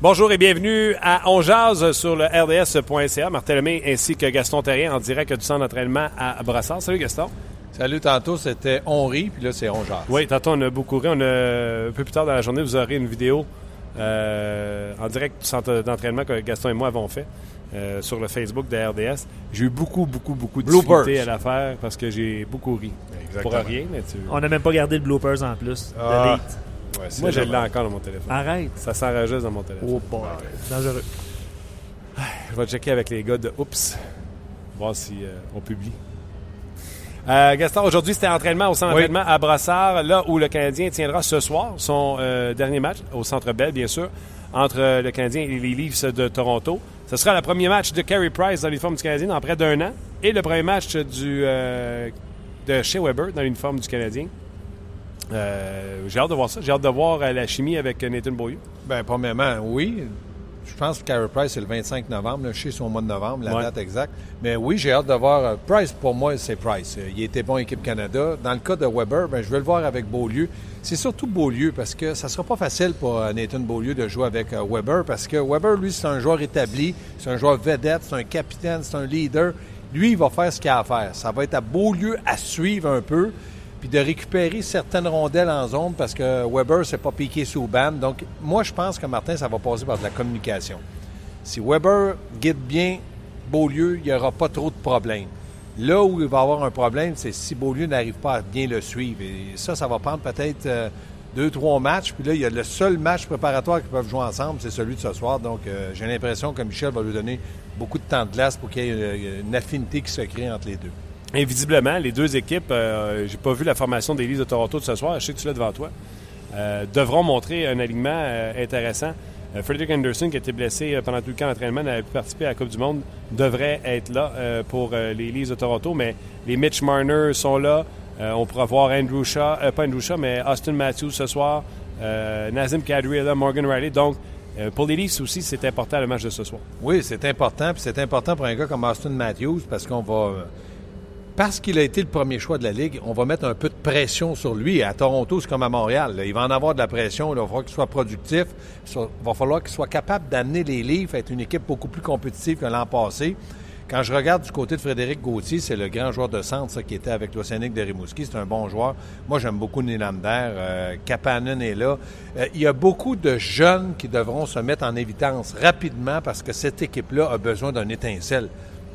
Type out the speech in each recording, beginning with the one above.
Bonjour et bienvenue à On Jazz sur le RDS.ca. Martin Lemay ainsi que Gaston Terrien en direct du centre d'entraînement à Brassard. Salut Gaston. Salut, tantôt c'était On rit, puis là c'est On Jazz. Oui, tantôt on a beaucoup ri. On a, un peu plus tard dans la journée, vous aurez une vidéo euh, en direct du centre d'entraînement que Gaston et moi avons fait euh, sur le Facebook de RDS. J'ai eu beaucoup, beaucoup, beaucoup de difficultés à la faire parce que j'ai beaucoup ri. Exactement. Pour rien, mais tu... On n'a même pas gardé le bloopers en plus. de Ah. Ouais, Moi, je l'ai encore dans mon téléphone. Arrête. Ça s'enregistre dans mon téléphone. Oh boy. Dangereux. Je vais checker avec les gars de Oups, voir si euh, on publie. Euh, Gaston, aujourd'hui, c'était entraînement au centre Oui. d'entraînement à Brassard, là où le Canadien tiendra ce soir son euh, dernier match, au Centre Bell, bien sûr, entre le Canadien et les Leafs de Toronto. Ce sera le premier match de Carey Price dans l'uniforme du Canadien dans près d'un an et le premier match du, euh, de Shea Weber dans l'uniforme du Canadien. Euh, J'ai hâte de voir ça. J'ai hâte de voir euh, la chimie avec euh, Nathan Beaulieu. Ben, premièrement, oui. Je pense que Carey Price, c'est le 25 novembre. Là, je sais son mois de novembre, la Ouais. date exacte. Mais oui, j'ai hâte de voir. Price, pour moi, c'est Price. Il était bon équipe Canada. Dans le cas de Weber, ben, je vais le voir avec Beaulieu. C'est surtout Beaulieu parce que ça sera pas facile pour Nathan Beaulieu de jouer avec Weber parce que Weber, lui, c'est un joueur établi. C'est un joueur vedette. C'est un capitaine. C'est un leader. Lui, il va faire ce qu'il a à faire. Ça va être à Beaulieu à suivre un peu puis de récupérer certaines rondelles en zone parce que Weber s'est pas piqué sous bande. Donc, moi, je pense que Martin, ça va passer par de la communication. Si Weber guide bien Beaulieu, il n'y aura pas trop de problèmes. Là où il va avoir un problème, c'est si Beaulieu n'arrive pas à bien le suivre. Et ça, ça va prendre peut-être euh, deux, trois matchs. Puis là, il y a le seul match préparatoire qu'ils peuvent jouer ensemble, c'est celui de ce soir. Donc, euh, j'ai l'impression que Michel va lui donner beaucoup de temps de glace pour qu'il y ait euh, une affinité qui se crée entre les deux. Et visiblement, les deux équipes, euh, j'ai pas vu la formation des Leafs de Toronto de ce soir, je sais que tu l'as devant toi, euh, devront montrer un alignement euh, intéressant. Euh, Frederick Anderson, qui a été blessé pendant tout le camp d'entraînement, n'avait pu participer à la Coupe du Monde, devrait être là pour les Leafs de Toronto, mais les Mitch Marner sont là. On pourra voir Andrew Shaw, pas Andrew Shaw, mais Austin Matthews ce soir. Nazim Kadri Morgan Riley. Donc, pour les Leafs aussi, c'est important le match de ce soir. Oui, c'est important. Puis c'est important pour un gars comme Austin Matthews parce qu'on va. Parce qu'il a été le premier choix de la Ligue, on va mettre un peu de pression sur lui. À Toronto, c'est comme à Montréal. Il va en avoir de la pression. Il va falloir qu'il soit productif. Il va falloir qu'il soit capable d'amener les livres à être une équipe beaucoup plus compétitive que l'an passé. Quand je regarde du côté de Frédéric Gauthier, c'est le grand joueur de centre qui était avec l'Océanique de Rimouski. C'est un bon joueur. Moi, j'aime beaucoup Nylander. Euh, Kapanen est là. Euh, il y a beaucoup de jeunes qui devront se mettre en évidence rapidement parce que cette équipe-là a besoin d'un étincelle.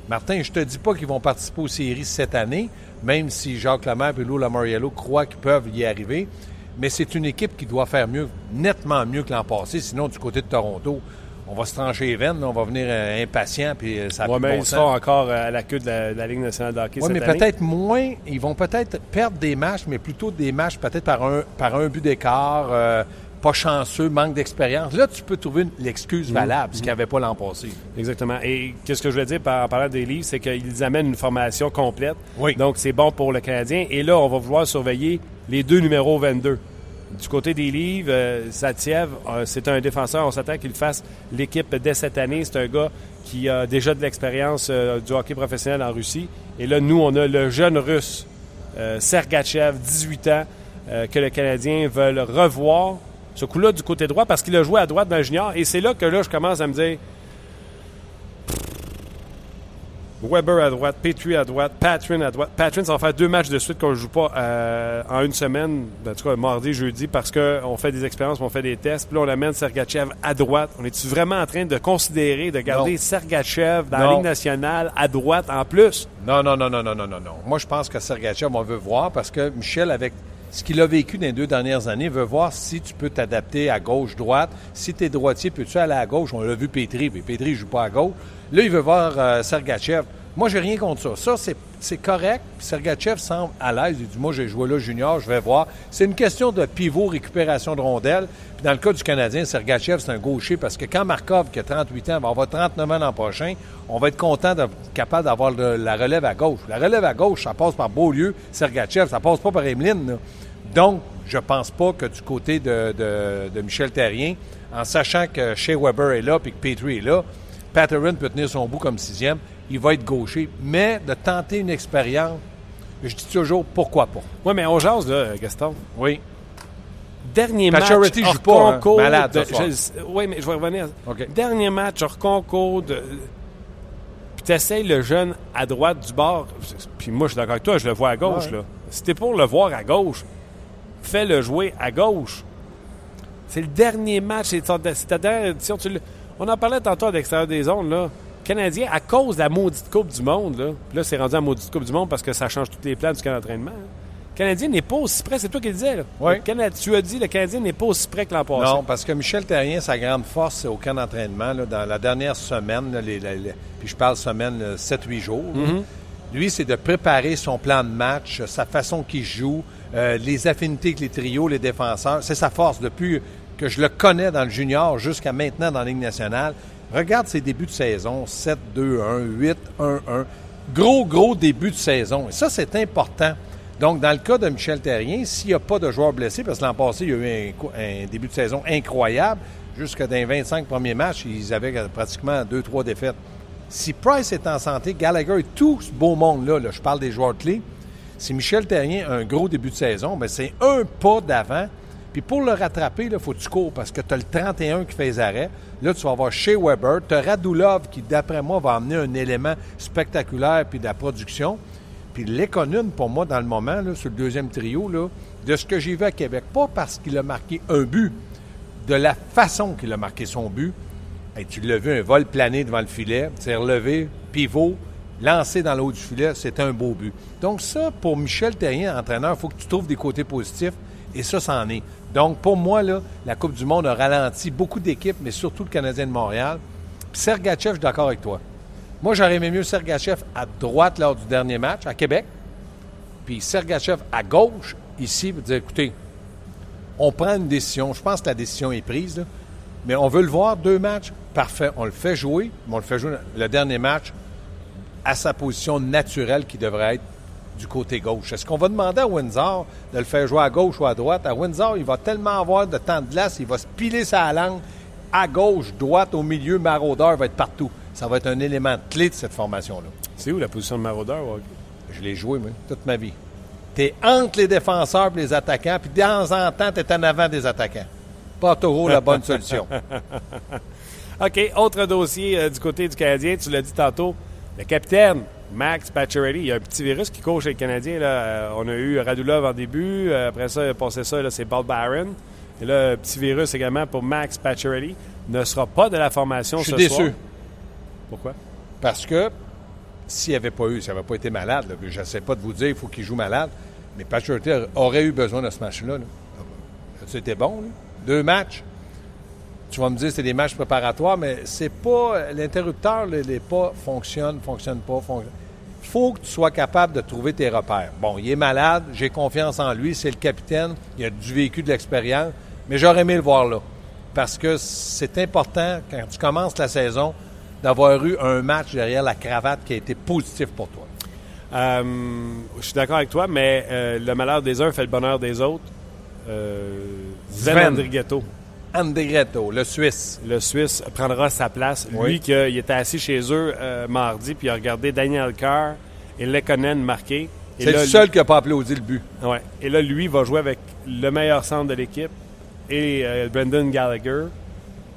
Martin, je te dis pas qu'ils vont participer aux séries cette année, même si Jacques Lemaire et Lou Lamoriello croient qu'ils peuvent y arriver. Mais c'est une équipe qui doit faire mieux, nettement mieux que l'an passé. Sinon, du côté de Toronto, on va se trancher les veines, on va venir euh, impatient, puis euh, ça a Ouais, bon ils seront encore euh, à la queue de la, de la Ligue nationale de hockey cette mais peut-être moins. Ils vont peut-être perdre des matchs, mais plutôt des matchs peut-être par un, par un but d'écart, euh, pas chanceux, manque d'expérience. Là, tu peux trouver l'excuse Mm. valable, ce qu'il n'y avait pas l'an passé. Exactement. Et qu'est-ce que je voulais dire par, en parlant des livres, c'est qu'ils amènent une formation complète. Oui. Donc, c'est bon pour le Canadien. Et là, on va vouloir surveiller les deux numéros 22. Du côté des livres, euh, Satiev, euh, c'est un défenseur. On s'attend qu'il fasse l'équipe dès cette année. C'est un gars qui a déjà de l'expérience euh, du hockey professionnel en Russie. Et là, nous, on a le jeune russe, euh, Sergachev, 18 ans, euh, que le Canadien veut revoir. Ce coup-là du côté droit parce qu'il a joué à droite dans le junior. Et c'est là que là, je commence à me dire Weber à droite, Petrie à droite, Patrin à droite. Patrin, ça va faire deux matchs de suite qu'on ne joue pas euh, en une semaine, Ben, en tout cas mardi, jeudi, parce qu'on fait des expériences, on fait des tests. Puis là, on amène Sergachev à droite. On est-tu vraiment en train de considérer de garder Non. Sergachev dans la. Ligue nationale à droite en plus? Non, non, non, non, non, non, non, non. Moi, je pense que Sergachev, on veut voir parce que Michel, avec ce qu'il a vécu dans les deux dernières années, veut voir si tu peux t'adapter à gauche-droite. Si tu es droitier, peux-tu aller à gauche? On l'a vu Pétri, mais Pétri ne joue pas à gauche. Là, il veut voir euh, Sergachev. Moi, j'ai rien contre ça. Ça, c'est- correct. Sergachev semble à l'aise. Il dit Moi, j'ai joué là junior, je vais voir. C'est une question de pivot, récupération de rondelles. Dans le cas du Canadien, Sergachev, c'est un gaucher parce que quand Markov, qui a 38 ans, va avoir 39 ans l'an prochain, on va être content d'être capable d'avoir la relève à gauche. La relève à gauche, ça passe par Beaulieu, Sergachev, ça passe pas par Emeline. Donc, je pense pas que du côté de, de- de Michel Terrien, en sachant que Shea Weber est là et que Petrie est là, Patterson peut tenir son bout comme sixième, il va être gaucher. Mais de tenter une expérience, je dis toujours pourquoi pas. Oui, mais on jase, là, Gaston. Oui. Dernier match joue hors hein. concours. Malade de- je- Oui, mais je vais revenir. Dernier match hors concours. De... Puis tu le jeune à droite du bord. Puis moi, je suis d'accord avec toi, je le vois à gauche. Ouais. Là. Si t'es pour le voir à gauche, fais-le jouer à gauche. C'est le dernier match. C'est ta, c'est ta dernière édition. Tu le- On en parlait tantôt à l'extérieur des zones. Là. Canadien, à cause de la maudite Coupe du Monde, là, là, c'est rendu à la maudite Coupe du Monde parce que ça change tous les plans du camp d'entraînement. hein. Le Canadien n'est pas aussi près, c'est toi qui le disais. Là. Oui. Le tu as dit le Canadien n'est pas aussi près que l'an passé. Non, parce que Michel Terrien, sa grande force, c'est au camp d'entraînement. Dans la dernière semaine, là, les- les- les- puis je parle semaine, euh, 7-8 jours. là. Lui, c'est de préparer son plan de match, euh, sa façon qu'il joue, euh, les affinités avec les trios, les défenseurs. C'est sa force depuis que je le connais dans le junior jusqu'à maintenant dans la Ligue nationale. Regarde ses débuts de saison, 7-2-1, 8-1-1. Gros, gros début de saison. Et ça, c'est important. Donc, dans le cas de Michel Terrien, s'il n'y a pas de joueurs blessés, parce que l'an passé, il y a eu un, début de saison incroyable, jusque dans les 25 premiers matchs, ils avaient pratiquement 2-3 défaites. Si Price est en santé, Gallagher et tout ce beau monde-là, là, je parle des joueurs clés, si Michel Terrien a un gros début de saison, ben c'est un pas d'avant. Puis pour le rattraper, il faut que tu cours parce que tu as le 31 qui fait les arrêts. Là, tu vas avoir Shea Weber. Tu as Radulov qui, d'après moi, va amener un élément spectaculaire puis de la production. Puis l'économe, pour moi, dans le moment, là, sur le deuxième trio, de ce que j'ai vu à Québec, pas parce qu'il a marqué un but, de la façon qu'il a marqué son but. Tu l'as vu, un vol plané devant le filet, c'est relevé, pivot, lancé dans le haut du filet, c'est un beau but. Donc ça, pour Michel Terrien, entraîneur, il faut que tu trouves des côtés positifs, et ça, c'en est. Donc pour moi, la Coupe du Monde a ralenti beaucoup d'équipes, mais surtout le Canadien de Montréal. Puis Sergachev, je suis d'accord avec toi. Moi, j'aurais aimé mieux Sergachev à droite lors du dernier match, à Québec, puis Sergachev à gauche, ici, pour dire, écoutez, on prend une décision. Je pense que la décision est prise, mais on veut le voir, deux matchs, parfait. On le fait jouer, mais on le fait jouer le dernier match à sa position naturelle qui devrait être du côté gauche. Est-ce qu'on va demander à Windsor de le faire jouer à gauche ou à droite? À Windsor, il va tellement avoir de temps de glace, il va se piler sa langue à gauche, droite, au milieu, maraudeur va être partout. Ça va être un élément clé de cette formation-là. C'est où la position de maraudeur? Je l'ai joué, moi, toute ma vie. Tu es entre les défenseurs et les attaquants, puis de temps en temps, tu es en avant des attaquants. Pas toujours la bonne solution. OK, autre dossier euh, du côté du Canadien, tu l'as dit tantôt, le capitaine Max Pacioretty, il y a un petit virus qui court chez le Canadien. Là. Euh, on a eu Radulov en début, euh, après ça, il a passé ça, là, c'est Paul Barron. Et là, un petit virus également pour Max Pacioretty. Ne sera pas de la formation Je suis ce déçu. soir. Pourquoi? Parce que s'il n'y avait pas eu, s'il n'avait pas été malade, là, je ne sais pas de vous dire, il faut qu'il joue malade, mais Pacioretty aurait eu besoin de ce match-là. Là. C'était bon, là. Deux matchs. Tu vas me dire que c'est des matchs préparatoires, mais c'est pas. L'interrupteur, il est pas fonctionne, fonctionne pas, fonctionne. Il faut que tu sois capable de trouver tes repères. Bon, il est malade, j'ai confiance en lui, c'est le capitaine, il a du vécu, de l'expérience, mais j'aurais aimé le voir là. Parce que c'est important, quand tu commences la saison, d'avoir eu un match derrière la cravate qui a été positif pour toi. Euh, je suis d'accord avec toi, mais euh, le malheur des uns fait le bonheur des autres. Euh. Andrighetto, Andegretto, le Suisse. le Suisse, prendra sa place. Oui. Lui, qui, il était assis chez eux euh, mardi, puis il a regardé Daniel Carr et Lekonen marquer. C'est le seul qui n'a pas applaudi le but. Ouais. Et là, lui va jouer avec le meilleur centre de l'équipe et euh, Brendan Gallagher.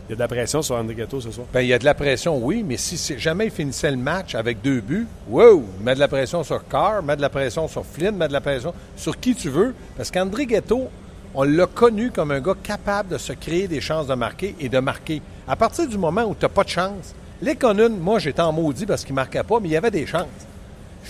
Il y a de la pression sur André Gatto ce soir. Ben, il y a de la pression, oui, mais si jamais il finissait le match avec deux buts, wow, met de la pression sur Carr, met de la pression sur Flynn, met de la pression sur qui tu veux. Parce qu'André Ghetto, on l'a connu comme un gars capable de se créer des chances de marquer et de marquer. À partir du moment où tu n'as pas de chance, les Conan, moi, j'étais en maudit parce qu'il ne marquait pas, mais il y avait des chances.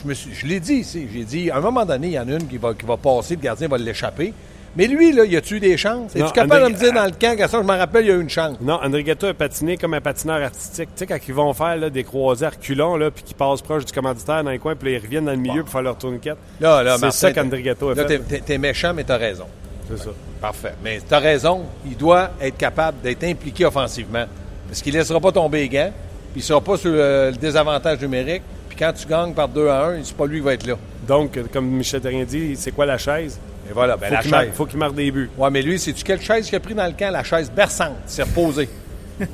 Je, me suis- je l'ai dit ici. J'ai dit, à un moment donné, il y en a une qui va, qui va passer, le gardien va l'échapper. Mais lui, là, y a-tu eu des chances? Es-tu capable André- de me dire dans le camp, que ça, je m'en rappelle, il y a eu une chance? Non, André Ghetto a patiné comme un patineur artistique. Tu sais, quand ils vont faire là, des croisés reculons, là, puis qu'ils passent proche du commanditaire dans les coins, puis là, ils reviennent dans le milieu pour faire leur tourniquet. Là, là, C'est Martin, ça qu'André Ghetto a Là, fait. t'es- t'es t'es méchant, mais t'as raison. C'est ça. Parfait. Mais t'as raison, il doit être capable d'être impliqué offensivement. Parce qu'il ne laissera pas tomber les gants, puis il ne sera pas sur le, le désavantage numérique. Puis quand tu gagnes par 2 à 1, c'est pas lui qui va être là. Donc, comme Michel Terrien dit, c'est quoi la chaise? Et voilà, ben Faut la qu'il marque, chaise. faut qu'il marque des buts. Ouais, mais lui, c'est-tu quelle chaise qu'il a pris dans le camp? La chaise berçante. Il s'est reposé.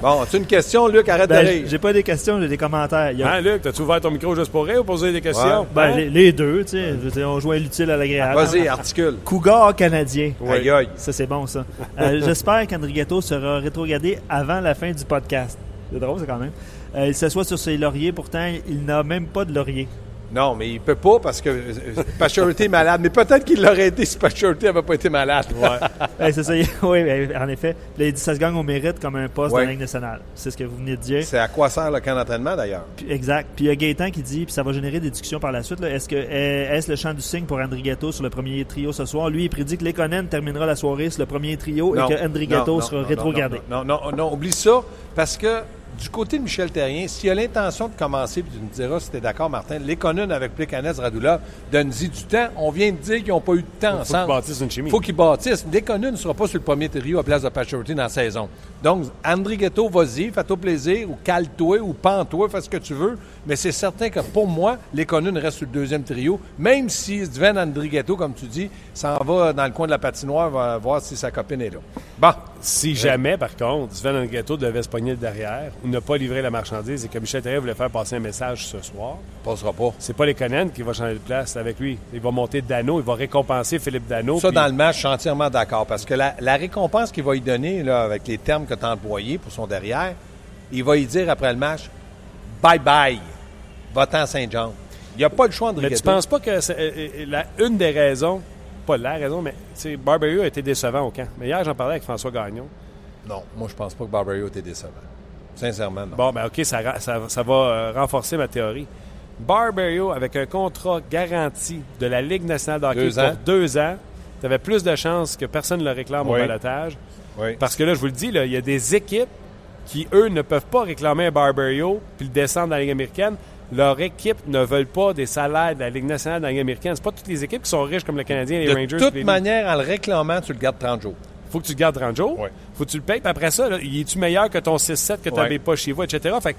bon, as-tu une question, Luc? Arrête Ben, de rire. j'ai pas des questions, j'ai des commentaires. Il y a- Hein, Luc, t'as-tu ouvert ton micro juste pour rire ou poser des questions? Ouais. ben, Hein? les, les deux, tu sais. Dire, On joint l'utile à l'agréable. Vas-y, articule. Cougar canadien. Aïe, aïe. Ça, c'est bon, ça. Euh, J'espère qu'André Ghetto sera rétrogradé avant la fin du podcast. C'est drôle, ça, quand même. Euh, il s'assoit sur ses lauriers, pourtant, il n'a même pas de laurier. Non, mais il peut pas parce que euh, Pacioretty est malade. Mais peut-être qu'il l'aurait été si Pacioretty n'avait pas été malade. Ouais, c'est ça. oui, en effet. Là, il dit ça se gagne au mérite comme un poste Ouais. de la Ligue nationale. C'est ce que vous venez de dire. C'est à quoi sert le camp d'entraînement, d'ailleurs? Exact. Puis il y a Gaétan qui dit, puis ça va générer des discussions par la suite, est-ce que est- est-ce le champ du signe pour André Ghetto sur le premier trio ce soir? Lui, il prédit que Lekonen terminera la soirée sur le premier trio Non, et que non, sera rétrogradé. Non, non, non, non, oublie ça, parce que du côté de Michel Terrien, s'il a l'intention de commencer, puis tu me diras si tu es d'accord, Martin, les Conunes avec Plekanez, Radula, donne-y du temps. On vient de dire qu'ils n'ont pas eu de temps Faut qu'ils ensemble. bâtissent une chimie. faut qu'ils bâtissent. Ne sera pas sur le premier trio à place de Pacioretty dans la saison. Donc, André Ghetto, vas-y, fais-toi plaisir, ou cale-toi, ou pends-toi, fais ce que tu veux. Mais c'est certain que pour moi, les Conunes restent sur le deuxième trio, même si Sven André Ghetto, comme tu dis, s'en va dans le coin de la patinoire, va voir si sa copine est là. Bon. Si jamais, par contre, Sven Ghetto devait se pogner le derrière ou ne pas livrer la marchandise et que Michel Terrien voulait faire passer un message ce soir, Passera pas. c'est pas les Conan qui va changer de place avec lui. Il va monter Dano, il va récompenser Philippe Dano. Ça, dans le match, je suis entièrement d'accord. Parce que la, la récompense qu'il va y donner, là, avec les termes que tu as employés pour son derrière, il va y dire après le match bye bye, va-t'en Saint-Jean. Il n'y a pas le choix, André Mais tu penses pas que c'est euh, euh, la, une des raisons, pas la raison, mais Barberio a été décevant au camp. Mais hier, j'en parlais avec François Gagnon. Non, moi, je pense pas que Barbario était décevant. Sincèrement, non. Bon, ben OK, ça, ça, ça va euh, renforcer ma théorie. Barberio, avec un contrat garanti de la Ligue nationale de hockey Deux pour ans. deux ans, tu avais plus de chances que personne ne le réclame au balotage. Oui. Parce que là, je vous le dis, il y a des équipes qui, eux, ne peuvent pas réclamer un Barberio puis le descendre dans la Ligue américaine. Leur équipe ne veulent pas des salaires de la Ligue nationale dans la Ligue américaine. C'est pas toutes les équipes qui sont riches comme le Canadien, les De Rangers. toute puis les- manière, en le réclamant, tu le gardes 30 jours. faut que tu le gardes 30 jours. Ouais. faut que tu le payes. Puis après ça, il est-tu meilleur que ton 6-7 que tu n'avais Ouais. pas chez vous, etc. Fait que,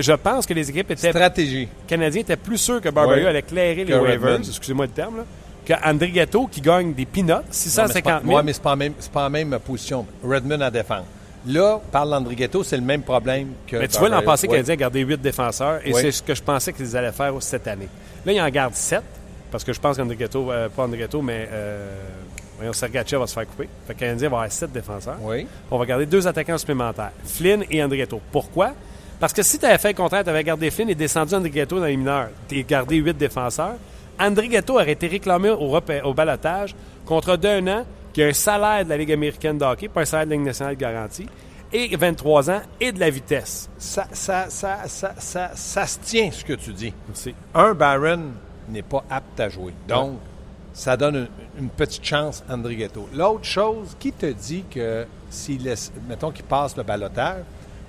je pense que les équipes étaient, Stratégie. canadiens étaient plus sûrs que Barberio Ouais. allait éclairer les waivers, excusez-moi le terme, là, que André qui gagne des peanuts, Non, mais c'est 650 pas, 000. ouais, mais c'est pas, en même- pas en même position. Redmond à défendre. Là, parle d'André Ghetto, c'est le même problème que. Mais tu vois, l'an passé. Canadien a gardé 8 défenseurs et Oui. c'est ce que je pensais qu'ils allaient faire cette année. Là, ils en gardent 7 parce que je pense qu'André Ghetto, euh, pas André Ghetto, mais euh, voyons, Sergachev va se faire couper. Fait que Canadien va avoir 7 défenseurs. Oui. On va garder deux attaquants supplémentaires, Flynn et André Ghetto. Pourquoi? Parce que si tu avais fait le contraire, tu avais gardé Flynn et descendu André Ghetto dans les mineurs, tu as gardé 8 défenseurs, André Ghetto aurait été réclamé au, au balotage contre d'un an qui a un salaire de la Ligue américaine de hockey, pas un salaire de la Ligue nationale garanti, et 23 ans et de la vitesse. Ça, ça, ça, ça, ça, ça se tient, ce que tu dis. C'est- Un Baron n'est pas apte à jouer. Donc, ça donne une, une petite chance à André Ghetto. L'autre chose, qui te dit que s'il laisse, mettons qu'il passe le balotage,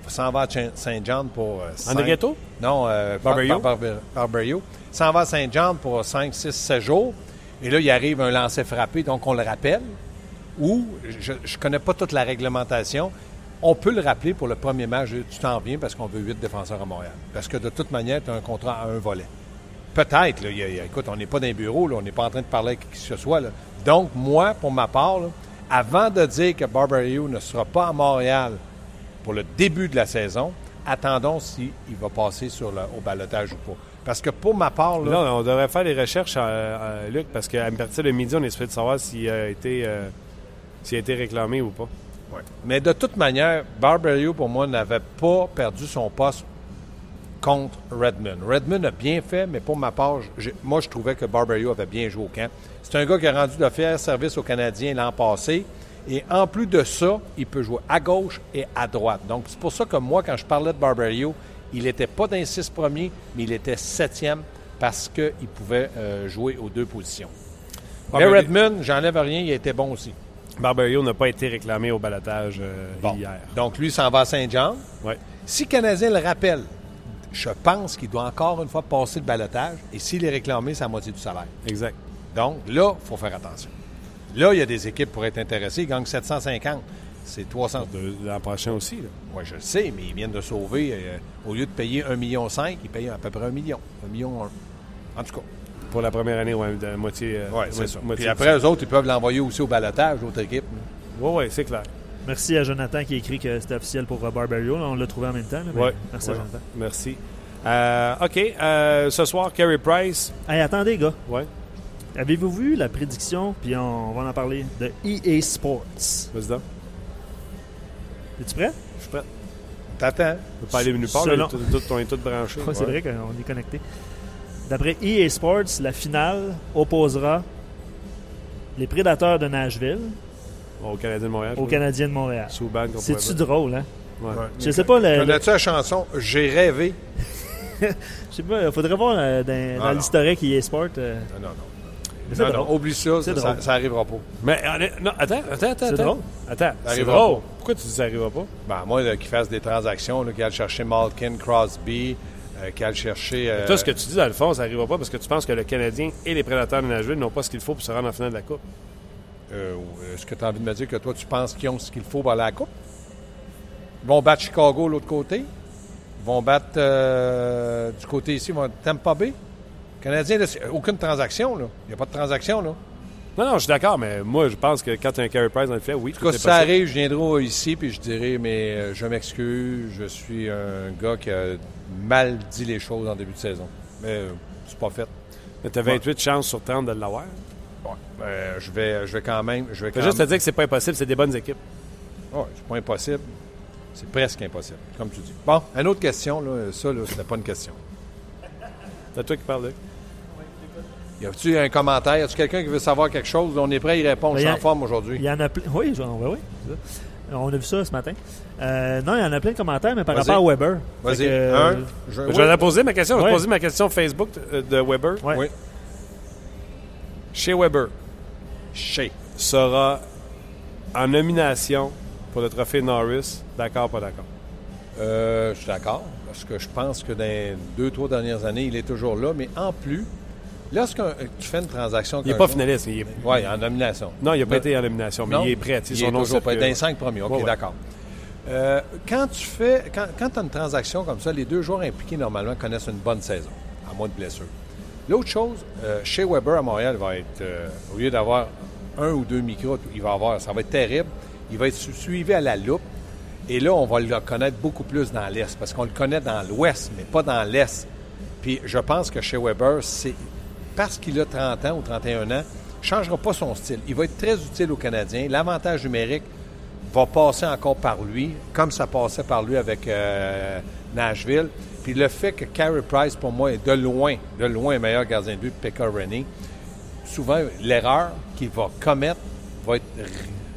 s'en va à Saint-Jean pour. euh, André Ghetto? Non, euh, Barberio? Bar- Bar- Barberio. S'en va à Saint-Jean pour 5, 6, 7 jours. Et là, il arrive un lancer frappé, donc on le rappelle. Ou, je ne connais pas toute la réglementation, on peut le rappeler pour le premier match. Tu t'en viens parce qu'on veut 8 défenseurs à Montréal. Parce que de toute manière, tu as un contrat à un volet. Peut-être, écoute, on n'est pas dans un bureau, on n'est pas en train de parler avec qui que ce soit. Donc, moi, pour ma part, avant de dire que Barbario ne sera pas à Montréal pour le début de la saison, attendons s'il va passer sur le, au balotage ou pas. Parce que pour ma part, Là, on devrait faire des recherches, euh, euh, Luc, parce qu'à partir de midi, on est de savoir s'il a été, euh, s'il a été réclamé ou pas. Mais de toute manière, Barbario, pour moi, n'avait pas perdu son poste contre Redmond. Redmond a bien fait, mais pour ma part, moi, je trouvais que Barbario avait bien joué au camp. C'est un gars qui a rendu de fier service aux Canadiens l'an passé. Et en plus de ça, il peut jouer à gauche et à droite. Donc, c'est pour ça que moi, quand je parlais de Barbario, il n'était pas dans les six premiers, mais il était septième parce qu'il pouvait euh, jouer aux deux positions. Mais Barberio- Redmond, j'enlève rien, il était bon aussi. Barberio n'a pas été réclamé au balotage euh, Bon. hier. Donc, lui s'en va à Saint-Jean. Ouais. Si le Canadien le rappelle, je pense qu'il doit encore une fois passer le balotage. Et s'il est réclamé, c'est la moitié du salaire. Exact. Donc, là, il faut faire attention. Là, il y a des équipes pour être intéressées. Ils gagnent 750. C'est 300. De- L'an prochain aussi. là. Oui, je le sais, mais ils viennent de sauver. euh, au lieu de payer 1,5 million, ils payent à peu près 1 million. 1 million 1. En tout cas, Pour la première année, ouais, de la moitié. euh, oui, c'est ça. moitié Puis après, eux autres, ils peuvent l'envoyer aussi au balotage, l'autre équipe. Oui, oui, c'est clair. Merci à Jonathan qui a écrit que c'était officiel pour. Là, on l'a trouvé en même temps. là, mais Ouais. Merci à. Jonathan. Merci. Euh, OK. euh, ce soir, Carey Price. Hey, attendez, gars. Ouais. Avez-vous vu la prédiction, puis on va en parler, de EA Sports? Vas-y donc. Es-tu prêt? Je suis prêt. T'attends. On peut pas aller nulle part. Selon- là, tout- tout- On est tous branchés. Ouais, c'est vrai qu'on est connecté. D'après EA Sports, la finale opposera les Prédateurs de Nashville Au Canadien de Montréal. aux Canadiens de Montréal. C'est-tu drôle, hein? Ouais. Je sais pas, le- Connais-tu la chanson J'ai rêvé? Je sais pas, faudrait voir euh, dans, Ah, non. l'historique EA Sport. euh, Non, non, non. Non, drôle. non, oublie ça, ça, ça, drôle. ça arrivera pas. Mais non, attends, attends, attends. C'est attends. drôle. Attends, c'est arrivera drôle. pas. Pourquoi tu dis que ça n'arrivera pas? Ben, là, qu'ils fassent des transactions, là, qu'ils aillent chercher Malkin, Crosby, euh, qu'ils aillent chercher. euh, Toi, ce que tu dis, dans le fond, ça n'arrivera pas parce que tu penses que le Canadien et les Prédateurs de Nashville n'ont pas ce qu'il faut pour se rendre en finale de la Coupe. euh, Est-ce que tu as envie de me dire que toi, tu penses qu'ils ont ce qu'il faut pour aller à la Coupe? Ils vont battre Chicago de l'autre côté. Ils vont battre euh, du côté ici, ils vont Tampa Bay. Canadien, aucune transaction. là. Il n'y a pas de transaction. Là. Non, non, je suis d'accord, mais moi, je pense que quand tu as un Carey Price dans le fait, oui, En tout cas, si ça arrive, je viendrai ici puis je dirai, mais euh, je m'excuse, je suis un gars qui a mal dit les choses en début de saison. Mais euh, c'est pas fait. Mais tu as 28 chances sur 30 de l'avoir. Euh, je, vais, je vais quand même. Je vais quand juste te dire que c'est pas impossible, c'est des bonnes équipes. Ouais, c'est pas impossible. C'est presque impossible, comme tu dis. Bon, une autre question, là. Ça, là, c'était pas une question. C'est toi qui parles. Y a-tu un commentaire? Y a-tu quelqu'un qui veut savoir quelque chose? On est prêt à y répondre. Ben, en forme aujourd'hui. Il y en a plein. Oui, genre, oui. On a vu ça ce matin. Euh, non, il y en a plein de commentaires, mais par rapport à Weber. Vas-y. Euh, Un. Je, Je oui. vais poser ma question. Je vais poser ma question Facebook de, de Weber. Oui. Chez Weber Chez. sera en nomination pour le trophée Norris. D'accord, pas d'accord? Euh, je suis d'accord, parce que je pense que dans les deux, trois dernières années, il est toujours là. Mais en plus, lorsque tu fais une transaction... Il n'est pas finaliste. Il est- Oui, en nomination. Non, il n'a pas Mais- été en nomination, mais Non? il est prêt. Il son est nom toujours prêt. circule. Dans les cinq premiers, OK, Ouais, ouais. d'accord. Euh, quand tu fais, quand, quand tu as une transaction comme ça, les deux joueurs impliqués, normalement, connaissent une bonne saison, à moins de blessure. L'autre chose, euh, chez Weber à Montréal, va être, euh, au lieu d'avoir un ou deux micros, il va avoir, ça va être terrible. Il va être su- suivi à la loupe. Et là, on va le connaître beaucoup plus dans l'Est, parce qu'on le connaît dans l'Ouest, mais pas dans l'Est. Puis je pense que chez Weber, c'est parce qu'il a 30 ans ou 31 ans, ne changera pas son style. Il va être très utile aux Canadiens. L'avantage numérique va passer encore par lui, comme ça passait par lui avec euh, Nashville. Puis le fait que Carey Price, pour moi, est de loin, de loin le meilleur gardien de but que Pekka Rennie, souvent, l'erreur qu'il va commettre va être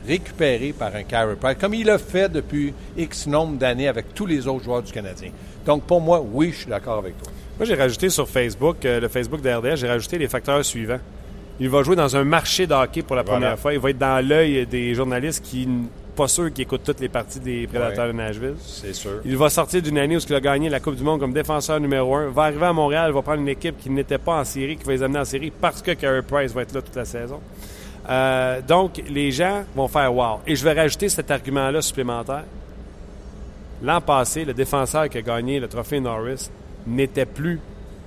récupérée par un Carey Price, comme il l'a fait depuis X nombre d'années avec tous les autres joueurs du Canadien. Donc, pour moi, oui, je suis d'accord avec toi. Moi, j'ai rajouté sur Facebook, euh, le Facebook de RDS, j'ai rajouté les facteurs suivants. Il va jouer dans un marché de hockey pour la Voilà. première fois. Il va être dans l'œil des journalistes qui, pas sûrs qui écoutent toutes les parties des Prédateurs Ouais. de Nashville. C'est sûr. Il va sortir d'une année où il a gagné la Coupe du Monde comme défenseur numéro un. Va arriver à Montréal, va prendre une équipe qui n'était pas en série, qui va les amener en série parce que Carey Price va être là toute la saison. Euh, donc, les gens vont faire wow. Et je vais rajouter cet argument-là supplémentaire. L'an passé, le défenseur qui a gagné le trophée Norris n'était plus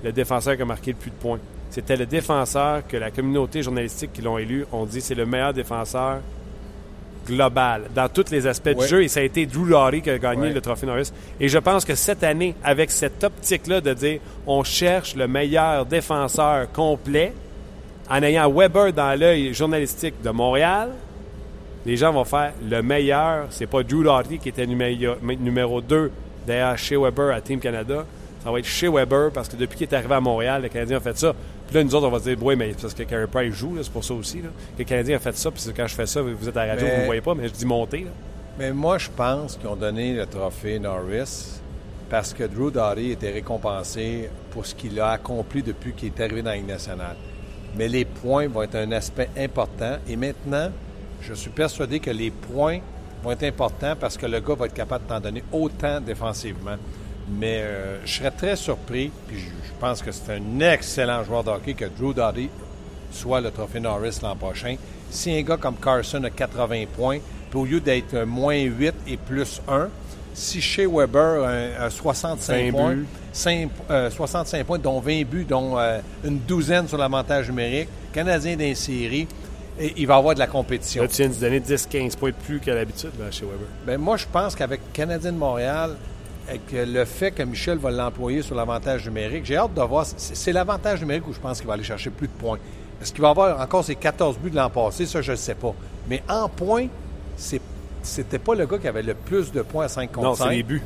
le défenseur qui a marqué le plus de points. C'était le défenseur que la communauté journalistique qui l'ont élu ont dit c'est le meilleur défenseur global dans tous les aspects Ouais. du jeu et ça a été Drew Doughty qui a gagné Ouais. le trophée Norris. Et je pense que cette année, avec cette optique-là de dire on cherche le meilleur défenseur complet, en ayant Weber dans l'œil journalistique de Montréal, les gens vont faire le meilleur. C'est pas Drew Doughty qui était numéro, numéro 2 derrière chez Weber à Team Canada. Ça va être chez Weber parce que depuis qu'il est arrivé à Montréal, le Canadien a fait ça. Puis là, nous autres, on va se dire, oui, mais c'est parce que Carey Price joue, c'est pour ça aussi. Là. Que le Canadien a fait ça, puis quand je fais ça, vous êtes à la radio, Mais- vous ne me voyez pas, mais je dis monter. là. Mais moi, je pense qu'ils ont donné le trophée Norris parce que Drew Doughty était récompensé pour ce qu'il a accompli depuis qu'il est arrivé dans la Ligue nationale. mais les points vont être un aspect important. Et maintenant, je suis persuadé que les points vont être importants parce que le gars va être capable de t'en donner autant défensivement. Mais euh, je serais très surpris, puis je, je pense que c'est un excellent joueur de hockey que Drew Doughty soit le trophée Norris l'an prochain. Si un gars comme Carson a 80 points, puis au lieu d'être moins 8 et plus 1, si chez Weber a, a 65 20 points, buts. cinq- euh, 65 points, dont 20 buts, dont euh, une douzaine sur l'avantage numérique, Canadien d'insérie, et il va avoir de la compétition. Là, tu viens de donner 10-15 points de plus qu'à l'habitude chez Weber. Ben, moi, je pense qu'avec Canadien de Montréal, avec le fait que Michel va l'employer sur l'avantage numérique, j'ai hâte de voir. C'est l'avantage numérique où je pense qu'il va aller chercher plus de points. Est-ce qu'il va avoir encore ses 14 buts de l'an passé? Ça, je ne sais pas. Mais en points, c'était pas le gars qui avait le plus de points à 5 contre Non, 5. c'est les buts.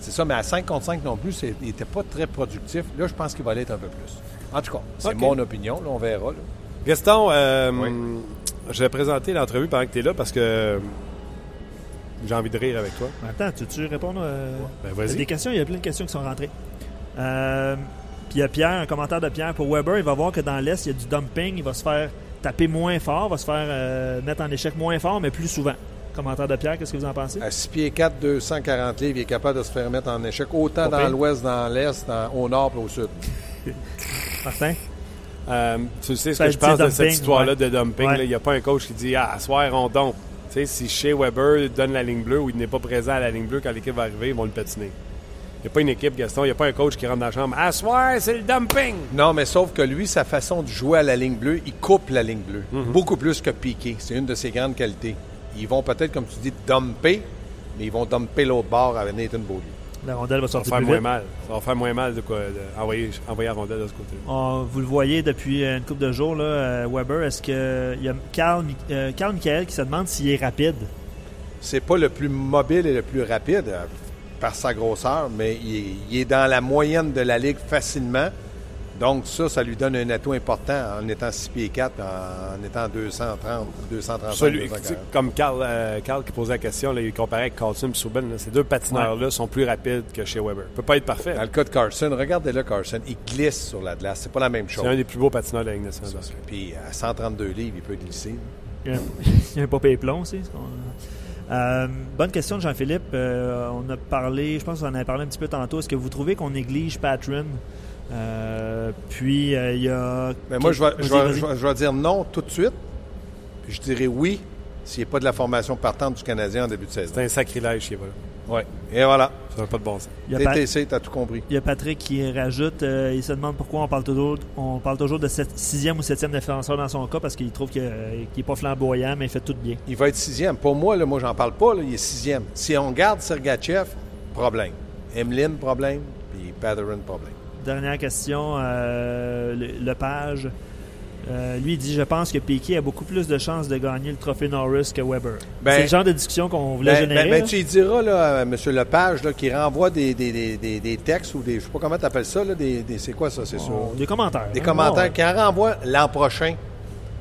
C'est ça, mais à 5 contre 5 non plus, il n'était pas très productif. Là, je pense qu'il va l'être un peu plus. En tout cas, c'est mon opinion. Là, on verra. là. Gaston, euh, Oui. je vais présenter l'entrevue pendant que tu es là parce que j'ai envie de rire avec toi. Attends, tu veux répondre? euh, Ben, il y a vas-y. des questions, il y a plein de questions qui sont rentrées. Euh, puis il y a Pierre, un commentaire de Pierre pour Weber. Il va voir que dans l'Est, il y a du dumping. Il va se faire taper moins fort, va se faire euh, mettre en échec moins fort, mais plus souvent. Commentaire de Pierre, qu'est-ce que vous en pensez? À 6 pieds 4, 240 livres, il est capable de se faire mettre en échec autant Pas dans pire. l'ouest, dans l'est, dans- au nord et au sud. Martin? Euh, tu sais ce Ça que je pense de cette histoire-là ouais. de dumping. Ouais. Il n'y a pas un coach qui dit Ah, à soir, on dompe. Tu sais, si Shea Weber donne la ligne bleue ou il n'est pas présent à la ligne bleue quand l'équipe va arriver, ils vont le patiner. Il n'y a pas une équipe, Gaston, il n'y a pas un coach qui rentre dans la chambre. À soir, c'est le dumping! Non, mais sauf que lui, sa façon de jouer à la ligne bleue, il coupe la ligne bleue. Beaucoup plus que Piqué. C'est une de ses grandes qualités. Ils vont peut-être, comme tu dis, dumper, mais ils vont dumper l'autre bord avec Nathan Beaulieu. La rondelle va Ça va sortir faire plus moins vite. mal. Ça va faire moins mal de quoi de envoyer, envoyer la rondelle de ce côté. On- vous le voyez depuis une couple de jours, là, euh, Weber. Est-ce que il y a Carl, euh, Carl Michael qui se demande s'il est rapide? C'est pas le plus mobile et le plus rapide euh, par sa grosseur, mais il est dans la moyenne de la ligue facilement. Donc ça, ça lui donne un atout important en étant 6 pieds 4, en étant 230, 235, Celui, 240. comme Carl, euh, Carl qui posait la question, là, il comparait avec Carlson et Subban. là. Ces deux patineurs-là sont plus rapides que chez Weber. Il peut pas être parfait. Dans le cas de Carson, regardez-le Carson, il glisse sur la glace. C'est pas la même chose. C'est un des plus beaux patineurs de la Ligue nationale. Puis à 132 livres, il peut glisser. Il y a a un papier plomb aussi. ce qu'on- Euh, bonne question de Jean-Philippe. Euh, on a parlé, je pense qu'on en avait parlé un petit peu tantôt. Est-ce que vous trouvez qu'on néglige Patron? Euh, puis euh, il y a. Mais moi, je vais, je, Vas-y, vais, vas-y. je vais- je vais dire non tout de suite. Puis je dirais oui s'il n'y a pas de la formation partante du Canadien en début de saison. C'est un sacrilège chez Weber. Oui. Et voilà. Ça n'a pas de bon sens. Il y a Pat- TTC, t'as tout compris. Il y a Patrick qui rajoute, euh, il se demande pourquoi on parle toujours, on parle toujours de sept- sixième ou septième défenseur dans son cas parce qu'il trouve qu'il n'est pas flamboyant, mais il fait tout bien. Il va être sixième. Pour moi, là, moi, j'en parle pas. là, il est sixième. Si on garde Sergachev, problème. Emeline, problème. Puis Patterson, problème. Dernière question, euh, le, Lepage. Euh, lui, il dit Je pense que Piquet a beaucoup plus de chances de gagner le trophée Norris que Weber. Ben- C'est le genre de discussion qu'on voulait Ben, générer. ben, ben, tu diras, là, à M. Lepage, là, qui renvoie des, des, des, des, textes ou des. Je sais pas comment tu appelles ça, là, des, des- c'est quoi ça? C'est Oh, Des commentaires. Des hein? commentaires Ouais. qui en renvoient l'an prochain.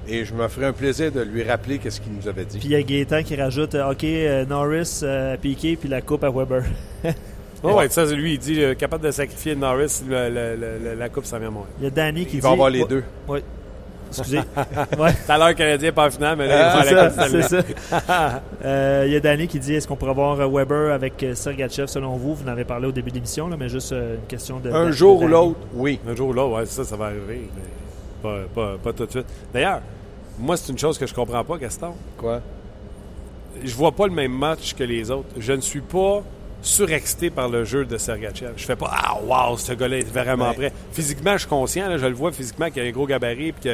Et je me ferai un plaisir de lui rappeler qu'est-ce qu'il nous avait dit. Puis il y a Gaétan qui rajoute euh, OK, Norris, Piquet, puis la coupe à Weber. Oh, ouais, ça, lui, il dit euh, capable de sacrifier Norris, le- le- le- la coupe, ça vient moins. Il y a Danny qui Il dit. va avoir les Ouais, deux. ouais. Excusez. ouais. Tout à l'heure, Canadien pas en finale, mais là, Ah, il va C'est la c'est ça. Euh, Il y a Danny qui dit est-ce qu'on pourrait avoir euh, Weber avec Sergachev selon vous? Vous en avez parlé au début de l'émission, là, mais juste euh, une question de. Un de- jour de ou l'autre, oui. Un jour ou l'autre, ouais, ça, ça va arriver. Mais pas, pas, pas tout de suite. D'ailleurs, moi, c'est une chose que je comprends pas, Gaston. Quoi? Je vois pas le même match que les autres. Je ne suis pas surexcité par le jeu de Sergachev. Je fais pas Ah, wow, ce gars-là est vraiment Ouais. prêt. Physiquement, je suis conscient, là, je le vois physiquement qu'il a un gros gabarit puis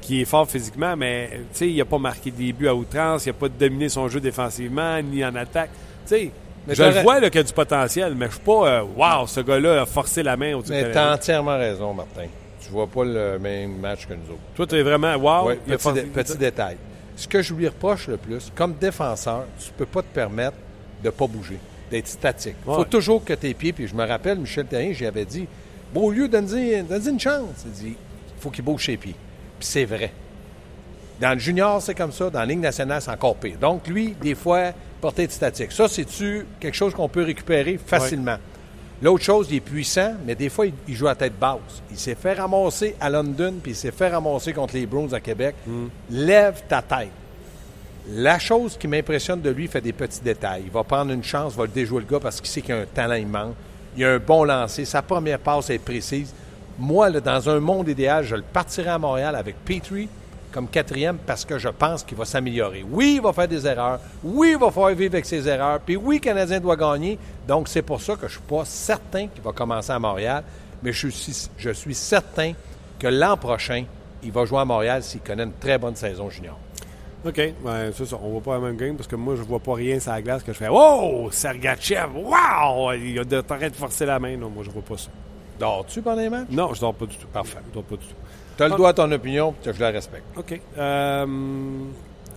qu'il est fort physiquement, mais tu il n'a pas marqué des buts à outrance, il n'a pas dominé son jeu défensivement ni en attaque. Tu Mais je le vois là, qu'il a du potentiel, mais je suis pas euh, Wow, ce gars-là a forcé la main au Mais t'as entièrement raison, Martin. Tu vois pas le même match que nous autres. Toi, tu es vraiment Wow. Petit, forcé- dé- petit détail. Ce que je lui reproche le plus, comme défenseur, tu peux pas te permettre de pas bouger, d'être statique. Il faut Ouais. toujours que tes pieds, puis je me rappelle, Michel Terrien, j'y avais dit, Beaulieu, donne-y donne une chance. Il dit, il faut qu'il bouge ses pieds. Puis c'est vrai. Dans le junior, c'est comme ça. Dans la Ligue nationale, c'est encore pire. Donc, lui, des fois, porter de statique. Ça, c'est-tu quelque chose qu'on peut récupérer facilement? L'autre chose, il est puissant, mais des fois, il, joue à tête basse. Il s'est fait ramasser à London, puis il s'est fait ramasser contre les Browns à Québec. Lève ta tête. La chose qui m'impressionne de lui, il fait des petits détails. Il va prendre une chance, va le déjouer le gars parce qu'il sait qu'il a un talent immense. Il a un bon lancer. Sa première passe est précise. Moi, dans un monde idéal, je le partirais à Montréal avec Petrie comme quatrième parce que je pense qu'il va s'améliorer. Oui, il va faire des erreurs. Oui, il va falloir vivre avec ses erreurs. Puis oui, le Canadien doit gagner. Donc, c'est pour ça que je ne suis pas certain qu'il va commencer à Montréal. Mais je suis certain que l'an prochain, il va jouer à Montréal s'il connaît une très bonne saison junior. OK. Ben, c'est ça. On ne voit pas la même game parce que moi, je vois pas rien sur la glace que je fais Oh, Sergachev, wow! Il a de de forcer la main. Non, moi, je vois pas ça. Dors-tu pendant les matchs? Non, je dors pas du tout. Parfait. Je dors pas du tout. Tu as le droit à ton opinion, je la respecte. OK. Euh,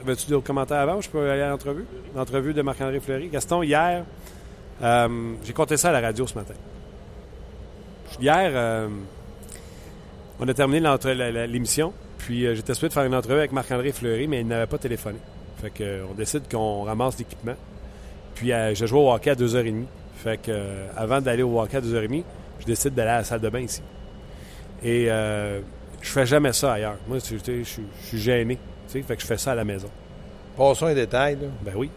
Veux-tu d'autres commentaires avant ou je peux aller à l'entrevue? L'entrevue de Marc-André Fleury. Gaston, hier, euh, j'ai compté ça à la radio ce matin. Hier, euh, on a terminé l'émission, puis euh, j'étais de faire une entrevue avec Marc-André Fleury, mais il n'avait pas téléphoné. Fait que, euh, on décide qu'on ramasse l'équipement. Puis euh, je joue au hockey à 2h30. Fait que, avant d'aller au hockey à 2h30, je décide d'aller à la salle de bain ici. Et je fais jamais ça ailleurs. Moi, je suis- gêné. Fait que je fais ça à la maison. Passons un détail. Là. Ben oui,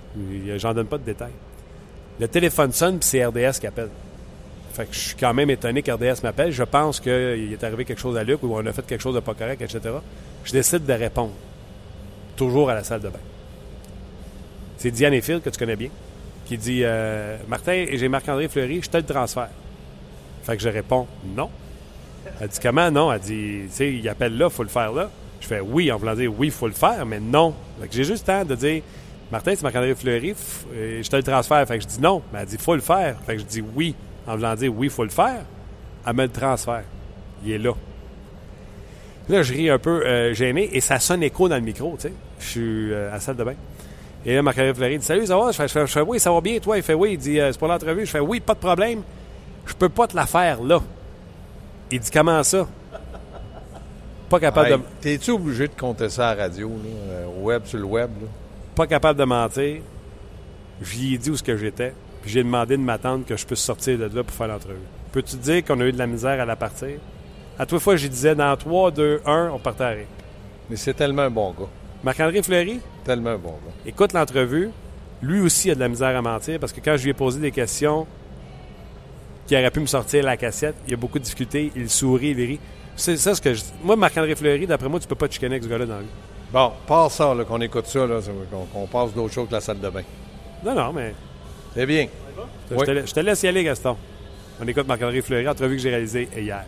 j'en donne pas de détails. Le téléphone sonne, puis c'est RDS qui appelle. Fait que je suis quand même étonné qu'RDS m'appelle. Je pense qu'il est arrivé quelque chose à Luc ou on a fait quelque chose de pas correct, etc. Je décide de répondre. Toujours à la salle de bain. C'est Diane Effield, que tu connais bien, qui dit euh, Martin, j'ai Marc-André Fleury, je te le transfère. Fait que je réponds non. Elle dit comment non? Elle dit, tu sais, il appelle là, il faut le faire là. Je fais oui, en voulant dire oui, il faut le faire, mais non. Fait que j'ai juste le temps de dire Martin, c'est Marc-André Fleury, euh, je te le transfère. Fait que je dis non. Mais elle dit faut le faire. Fait que je dis oui, en voulant dire oui, il faut le faire. Elle me le transfère. Il est là. Là, je ris un peu euh, gêné et ça sonne écho dans le micro, tu sais. Je suis euh, à la salle de bain. Et là, Marc-André Fleury dit Salut, ça va? Je fais, je fais- je fais, oui, ça va bien, toi? Il fait oui. Il dit euh, C'est pour l'entrevue. Je fais oui, pas de problème. Je peux pas te la faire là. Il dit Comment ça? Pas capable Hey, de. T'es-tu obligé de compter ça à la radio, là, euh, au web, sur le web? Là? pas capable de mentir. J'y ai dit où ce que j'étais. Puis j'ai demandé de m'attendre que je puisse sortir de là pour faire l'entrevue. Peux-tu dire qu'on a eu de la misère à la partir? À toute fois, j'y disais dans 3, 2, 1, on partait à rire. Mais c'est tellement un bon gars. Marc-André Fleury, Tellement un bon gars. écoute l'entrevue. Lui aussi a de la misère à mentir parce que quand je lui ai posé des questions qui auraient pu me sortir la cassette, il y a beaucoup de difficultés. Il sourit, il rit. C'est ça ce que je dis. Moi, Marc-André Fleury, d'après moi, tu peux pas te chicaner avec ce gars-là dans la vie. Bon, passe ça, qu'on écoute ça, qu'on passe d'autres choses que la salle de bain. Non, non, mais C'est bien. je, Oui. te, la- je te laisse y aller, Gaston. On écoute Marc-André Fleury, entrevue que j'ai réalisée hier.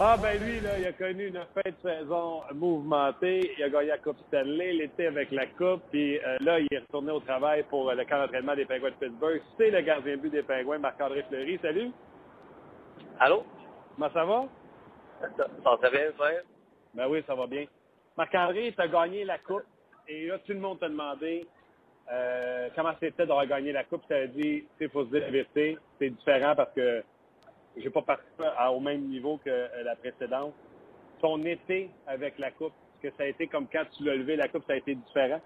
Ah ben lui, là, il a connu une fin de saison mouvementée. Il a gagné la Coupe Stanley l'été avec la Coupe. Puis euh, là, il est retourné au travail pour euh, le camp d'entraînement des Penguins de Pittsburgh. C'est le gardien but des Penguins, Marc-André Fleury. Salut, Allô? comment ça va? Ça, ça va bien, frère? Ben oui, ça va bien. Marc-André, tu as gagné la Coupe. Et là, tout le monde t'a demandé euh, comment c'était d'avoir gagné la Coupe? Tu as dit, il faut se dire la vérité. C'est différent parce que j'ai pas participé au même niveau que euh, la précédente. Ton été avec la Coupe, est-ce que ça a été comme quand tu l'as levé la Coupe, ça a été différent?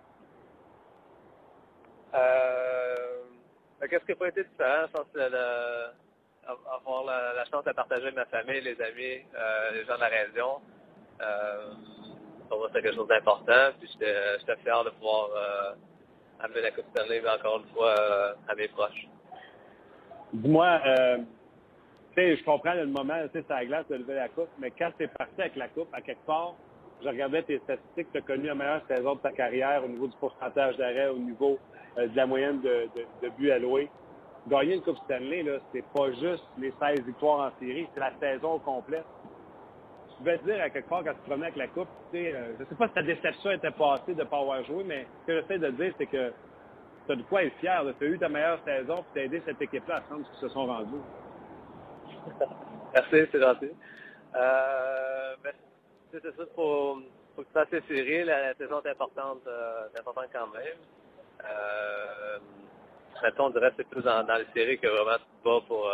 Euh, ben, Qu'est-ce qui n'a pas été différent? Je pense avoir la, chance de partager avec ma famille, les amis, les gens de la région, pour c'était quelque chose d'important. Puis j'étais fier de pouvoir amener la Coupe Stanley, mais encore une fois, euh, à mes proches. Dis-moi, euh, je comprends le moment, tu sais, c'est à la glace de lever la coupe, mais quand tu es parti avec la coupe, à quelque part, je regardais tes statistiques, tu as connu la meilleure saison de ta carrière au niveau du pourcentage d'arrêt, au niveau euh, de la moyenne de, de, buts alloués. Gagner une Coupe Stanley, là, c'est pas juste les 16 victoires en série, c'est la saison au complet. Je vais te dire à quelque part quand tu te promenais avec la coupe, tu sais, euh, je sais pas si ta déception était passée de ne pas avoir joué, mais ce que j'essaie de dire, c'est que tu as de quoi être fier. Tu as eu ta meilleure saison et tu as aidé cette équipe-là à se rendre ce qu'ils se sont rendus. Merci, c'est gentil. Euh, ben, c'est ça, faut, faut que tu fasses séries. La, la saison est importante, euh, importante quand même. Euh, mettons, on dirait que c'est plus dans, les séries que vraiment tu te pour,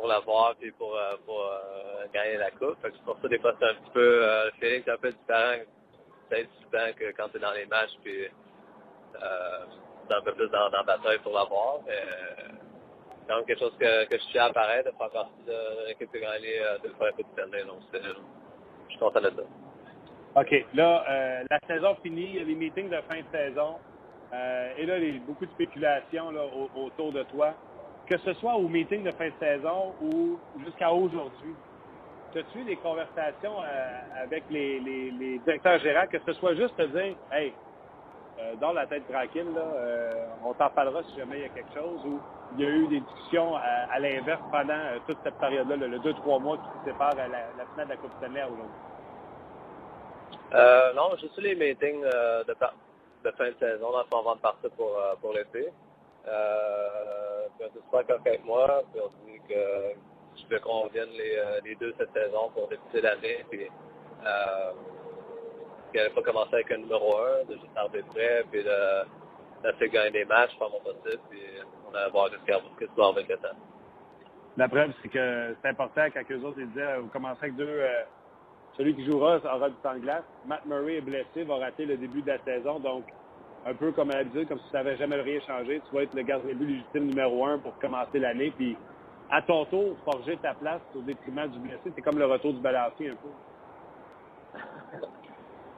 pour l'avoir puis pour, euh, pour euh, gagner la coupe. C'est pour ça, des fois, c'est un petit peu, euh, le c'est un peu différent, peut-être souvent que quand tu es dans les matchs puis c'est un peu plus dans, dans la bataille pour l'avoir. Quand même quelque chose que, que je suis à apparaître, de faire partie de l'équipe gagné deux fois la Coupe Stanley. Donc, je suis content de ça. OK. Là, la saison finie, il y a les meetings de fin de saison. Et là, il y a beaucoup de spéculations là, autour de toi. Que ce soit au meeting de fin de saison ou jusqu'à aujourd'hui, as-tu des conversations euh, avec les, directeurs gérants, que ce soit juste te dire, hey, euh, dans la tête tranquille, euh, on t'en parlera si jamais il y a quelque chose, ou il y a eu des discussions à, l'inverse pendant toute cette période-là, le 2-3 mois qui sépare la, la finale de la Coupe Stanley aujourd'hui? Non, suis les meetings de, fin de saison, là, avant de partir pour, pour l'été. Euh, puis on se pas avec moi, puis on dit que je veux qu'on vienne les, les, deux cette saison pour débuter l'année, puis euh, qu'il n'allait pas commencer avec un numéro 1, de juste arriver prêt, puis de, de gagner des matchs, faire mon possible, puis on allait voir ce qui se passe avec le temps. La preuve, c'est que c'est important quand eux autres ils disaient vous commencez avec deux. Euh, celui qui jouera aura du temps de glace. Matt Murray est blessé, va rater le début de la saison, donc un peu comme à l'habitude, comme si tu n'avais jamais rien changé. Tu vas être le gardien but légitime numéro un pour commencer l'année, puis à ton tour, forger ta place au détriment du blessé. C'est comme le retour du balancier un peu.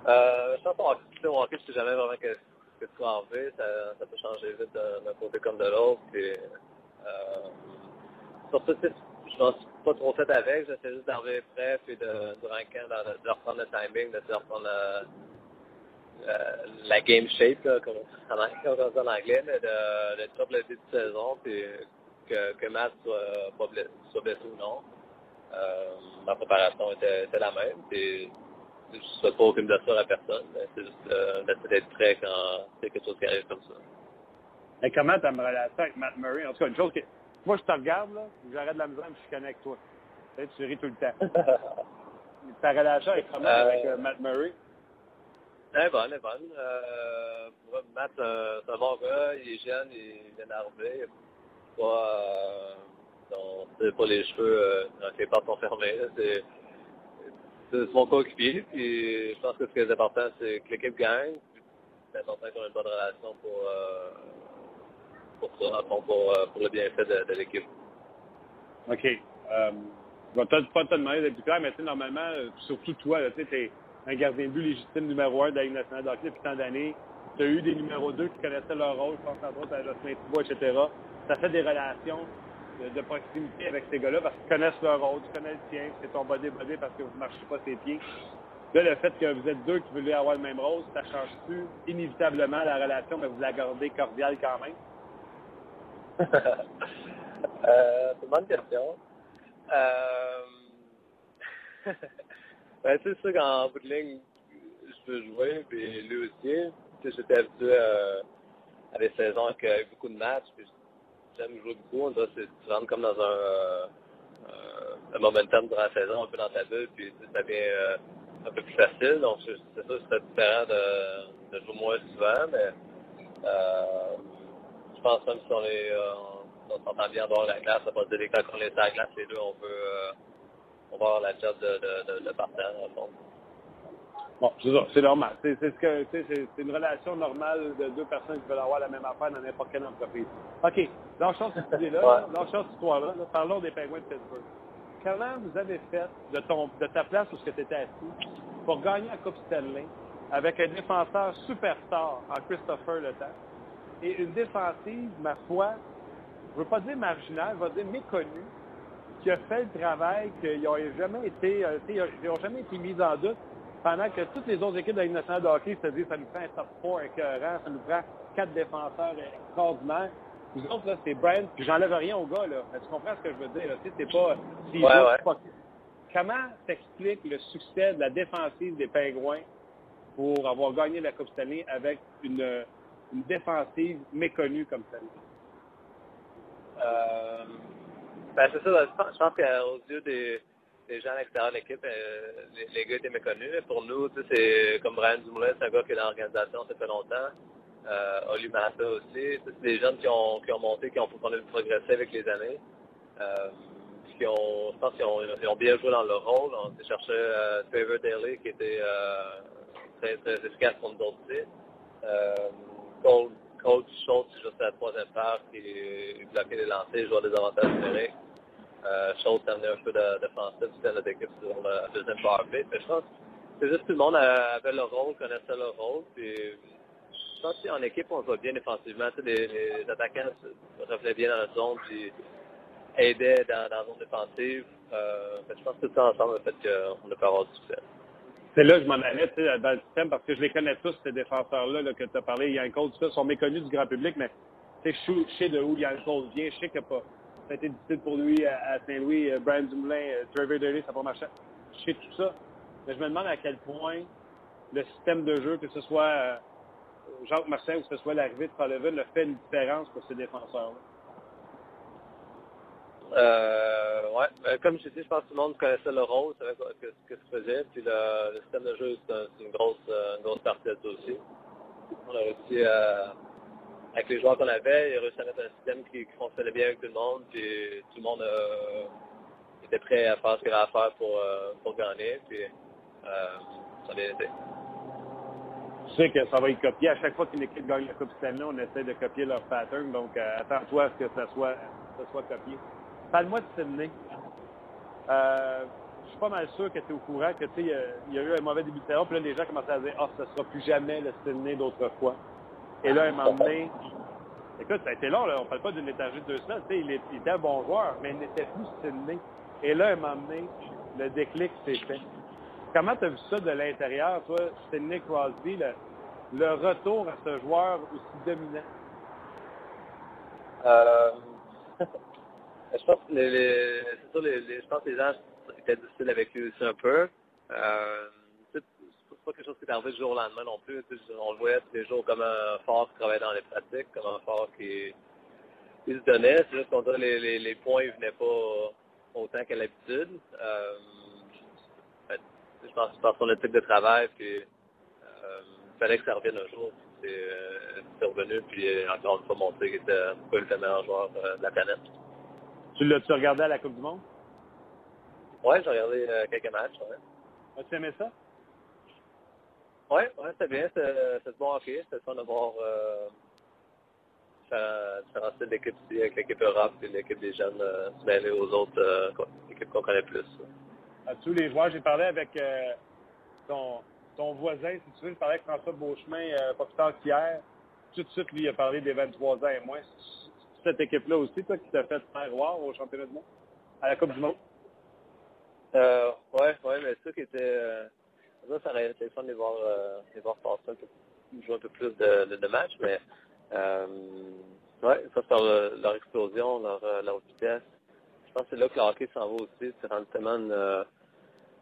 euh, je pense qu'au hockey, je sais jamais vraiment que, que tu en fait. Ça, peut changer vite d'un côté comme de l'autre. Euh, surtout, je pense pas trop fait avec. J'essaie juste d'arriver prêt, puis de, durant le de, de, reprendre le timing, de, reprendre la, game shape, là, comme, on dit en anglais, mais de, de le début de saison, puis que, que Matt soit, pas blessé, soit blessé ou non. Euh, ma préparation était, était, la même. Puis, je ne souhaite pas aucune blessure à personne. C'est juste euh, d'être prêt quand c'est quelque chose qui arrive comme ça. Et comment ta relation avec Matt Murray? En tout cas, une chose que. Moi, je te regarde, là, j'arrête de la misère, je suis connecté avec toi. Tu, sais, tu ris tout le temps. ta relation avec comment euh, avec euh, Matt Murray? Est bonne, elle est bonne. Euh, Matt, c'est un bon gars, il est jeune, il est énervé, pas, euh, c'est pas les cheveux euh, les portes sont fermées. C'est, c'est mon coéquipier. Puis je pense que ce qui est important, c'est que l'équipe gagne. C'est important qu'on ait une bonne relation pour, euh, pour ça, pour, euh, pour le bienfait de, de l'équipe. OK. Euh, je vais peut-être pas te demander d'être plus clair, mais sais, normalement, euh, surtout toi, tu es un gardien de but légitime numéro un de la Ligue nationale d'hockey depuis tant d'années. Tu as eu des numéros 2 qui connaissaient leur rôle, je pense entre autres à Jocelyn Thibault, etc ça fait des relations de, proximité avec ces gars-là parce qu'ils connaissent leur rôle, tu connais le tien, c'est ton body-body parce que vous ne marchez pas ses pieds. Là, le fait que vous êtes deux qui voulaient avoir le même rôle, ça change-tu inévitablement la relation, mais vous la gardez cordiale quand même? euh, c'est une bonne question. Euh... ben, c'est sûr qu'en bout de ligne, je peux jouer, puis lui aussi. J'étais habitué à, à, des saisons avec, avec beaucoup de matchs, puis j'aime jouer beaucoup. Tu rentres comme dans un, euh, un momentum durant la saison, un peu dans ta bulle, puis ça devient euh, un peu plus facile. Donc, c'est sûr que c'est différent de, jouer moins souvent, mais euh, je pense même si on est euh, on s'entend bien de la ça pas dire que quand on est à la glace, les deux, on veut, on va avoir la job de, de, de, de en fond. Bon, c'est normal. C'est ce une relation normale de deux personnes qui veulent avoir la même affaire dans n'importe quelle entreprise. OK. Lâchons cette idée-là, lâchons cette histoire-là. Parlons des Penguins de Pittsburgh. Comment vous avez fait de, ton, de ta place où tu étais assis pour gagner la Coupe Stanley avec un défenseur superstar en Christopher Le Temps et une défensive, ma foi, je ne veux pas dire marginale, je veux dire méconnue, qui a fait le travail qu'ils n'ont jamais été, euh, ils n'ont jamais été mis en doute pendant que toutes les autres équipes de la Ligue nationale de hockey se disent ça nous prend un top 4 écœurant, ça nous prend quatre défenseurs extraordinaires. Vous autres, là, c'est Brent, puis j'enlève rien aux gars, là. Tu comprends ce que je veux dire, là? Tu sais, c'est pas, ouais, pas... Comment t'expliques le succès de la défensive des Pingouins pour avoir gagné la Coupe Stanley avec une, une défensive méconnue comme celle-là? Euh, ben, c'est ça, je pense qu'aux yeux des, les gens à l'extérieur de l'équipe, euh, les, les, gars étaient méconnus. Pour nous, c'est comme Brian Dumoulin, c'est un gars qui est dans l'organisation, ça fait longtemps. Euh, Oli Massa aussi. C'est des jeunes qui ont, qui ont monté, qui ont, qui ont progressé avec les années. Euh, qui ont, je pense qu'ils ont, ont bien joué dans leur rôle. On s'est cherché euh, Trevor Daly, qui était euh, très, très efficace pour nous autres aussi. Euh, Cole, coach Schultz juste à la troisième paire qui bloquait les lancers, jouait des avantages numériques. Euh, Schultz amenait un peu d'offensive c'était notre équipe sur la deuxième power play. Mais je pense c'est juste tout le monde avait le rôle, connaissait le rôle. Puis, je pense qu'en équipe, on va bien défensivement. les, les attaquants revenaient bien dans la zone puis aidaient dans, dans la zone défensive. Euh, je pense que tout ça ensemble a fait qu'on a pu avoir du succès. C'est là que je m'en allais dans le système parce que je les connais tous, ces défenseurs-là que tu as parlé. Yann Cole, tout ça, sont méconnus du grand public, mais je sais de où Yann Cole vient. Je sais que pas. Ça a été difficile pour lui à, Saint-Louis, euh, Brian Dumoulin, euh, Trevor Daly, ça pas marché. Je sais tout ça. Mais je me demande à quel point le système de jeu, que ce soit euh, Jacques Martin ou que ce soit l'arrivée de Sullivan, a fait une différence pour ces défenseurs-là. Ben, comme je dis, je pense que tout le monde connaissait le rôle, savait ce que, se faisait. Puis le, système de jeu, c'est une grosse, euh, grosse partie de ça aussi. On a réussi à, avec les joueurs qu'on avait, il a réussi à mettre un système qui, fonctionnait bien avec tout le monde. Puis tout le monde euh, était prêt à faire ce qu'il avait à faire pour, euh, pour gagner. Puis ça bien été. Je sais que ça va être copié. À chaque fois qu'une équipe gagne la Coupe Stanley, on essaie de copier leur pattern. Donc, attends-toi à ce que ça soit, ça soit copié. Parle-moi de Sydney. Euh, je suis pas mal sûr que tu es au courant que il y, a eu un mauvais début de saison, puis là, les gens commençaient à dire Ah, oh, ce sera plus jamais le Sydney d'autrefois. Et là, un moment donné, écoute, ça a été long, là, on parle pas d'une étagée de deux semaines. Il, il était un bon joueur, mais il n'était plus Sydney. Et là, un moment donné, le déclic s'est fait. Comment tu as vu ça de l'intérieur, toi, Sidney Crosby, le, le, retour à ce joueur aussi dominant? Euh... Je pense que les, les, c'est les, que les gens étaient difficiles avec lui aussi un peu. Euh, c'est pas quelque chose qui est arrivé du jour au lendemain non plus. On le voyait tous les jours comme un fort qui travaillait dans les pratiques, comme un fort qui, se donnait. C'est juste qu'on les, les, les points ne venaient pas autant qu'à l'habitude. Euh, je pense c'est par son éthique de travail, puis euh, il fallait que ça revienne un jour. C'est euh, revenu, puis encore une fois montré qu'il était le meilleur joueur euh, de la planète. Tu l'as-tu regardé à la Coupe du Monde? Oui, j'ai regardé euh, quelques matchs. Ouais. As-tu aimé ça? Oui, ouais, c'était bien. C'était bon hockey. C'était fun de voir euh, différents styles d'équipe ici, avec l'équipe Europe et l'équipe des jeunes euh, se mêler aux autres euh, équipes qu'on connaît plus. À tous les joueurs, j'ai parlé avec euh, ton, ton voisin, si tu veux, j'ai parlé avec François Beauchemin euh, pas plus tard qu'hier. Tout de suite, lui, il a parlé des 23 ans et moins cette équipe-là aussi, toi, qui t'a fait faire voir au championnat du monde, à la Coupe du monde? Euh, ouais, ouais, mais ça qui était, euh, ça, ça aurait été fun de les voir, euh, les voir passer un peu, jouer un peu plus de, matchs, mais, euh, ouais, ça, c'est leur, explosion, leur, euh, leur vitesse. Je pense que c'est là que le hockey s'en va aussi. C'est rendu tellement une, euh,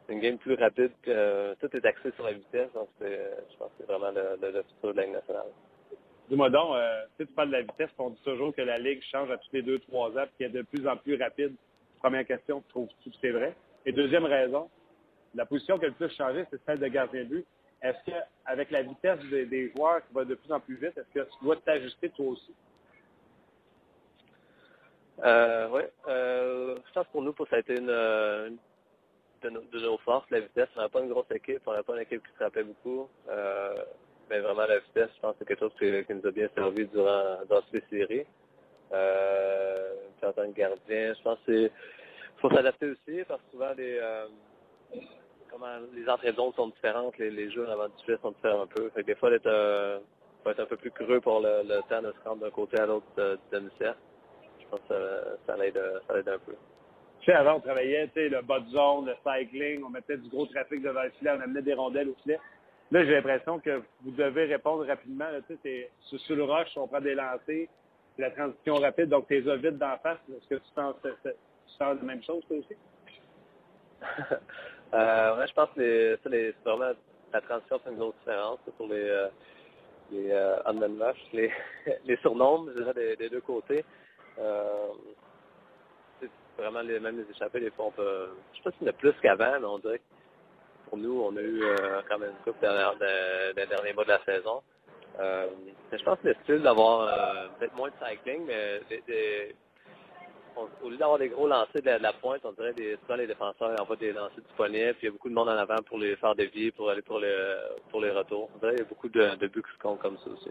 une game plus rapide que tout est axé sur la vitesse. Donc, je pense que c'est vraiment le, futur de la nationale. Dis-moi donc, euh, tu parles de la vitesse, on dit toujours que la Ligue change à tous les deux, trois ans, puis qu'elle est de plus en plus rapide. Première question, trouves-tu que c'est vrai? Et deuxième raison, la position qui a le plus c'est celle de gardien de but. Est-ce qu'avec la vitesse des, joueurs qui va de plus en plus vite, est-ce que tu dois t'ajuster toi aussi? Euh, oui. Euh, je pense pour nous, ça a été une, nos, de, nos, forces, la vitesse. On n'a pas une grosse équipe, on n'a pas une équipe qui se rappelait beaucoup. Euh, mais vraiment, la vitesse, je pense que c'est quelque chose qui, nous a bien servi durant, dans ces séries. Euh, en tant que gardien, je pense que faut s'adapter aussi parce que souvent les euh, les entrées de zone sont différentes, les, les jeux avant du filet sont différents un peu. Des fois, euh, faut être un peu plus creux pour le, temps de se rendre d'un côté à l'autre euh, du demi-cercle. Je pense que ça, l'aide un peu. Avant, on travaillait, tu sais, le bas de zone, le cycling, on mettait du gros trafic devant le filet, on amenait des rondelles au filet. Là, j'ai l'impression que vous devez répondre rapidement. Là, sur, sur le rush, on prend des lancers, la transition rapide, donc tes vite d'en face. Est-ce que tu sens, tu la même chose, toi aussi? euh, je pense que les, vraiment la transition c'est une grosse différence pour les, euh, les euh, les, les surnoms, je dirais, des, deux côtés. Euh, c'est vraiment les mêmes les échappées, des fois on peut. Je sais pas s'il y en a plus qu'avant, mais on dirait pour nous, on a eu euh, quand même une coupe dans les derniers mois de la saison. Euh, je pense que le style d'avoir euh, peut-être moins de cycling, mais des, des, au lieu d'avoir des gros lancers de la, pointe, on dirait des, souvent les défenseurs envoient des lancers disponibles, puis il y a beaucoup de monde en avant pour les faire dévier, pour aller pour, le, pour les retours. On dirait qu'il y a beaucoup de, de buts qui se comptent comme ça aussi.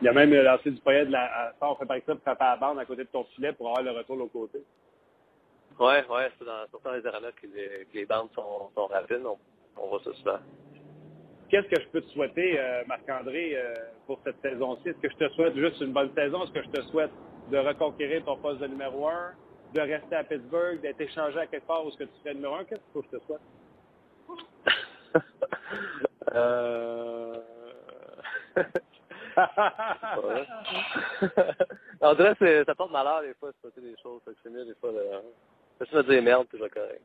Il y a même le lancer du poignet de la, on fait par exemple frapper à la bande à côté de ton filet pour avoir le retour de l'autre côté. Ouais, ouais, c'est dans, surtout dans les arénas que les, que les bandes sont, sont rapides. On, on voit ça souvent. Qu'est-ce que je peux te souhaiter, euh, Marc-André, euh, pour cette saison-ci? Est-ce que je te souhaite juste une bonne saison? Est-ce que je te souhaite de reconquérir ton poste de numéro un, de rester à Pittsburgh, d'être échangé à quelque part où ce que tu serais numéro un? Qu'est-ce que je te souhaite? euh... On dirait que ça porte malheur des fois de souhaiter des choses. C'est mieux des fois de... Je vais dire merde, puis je vais correct.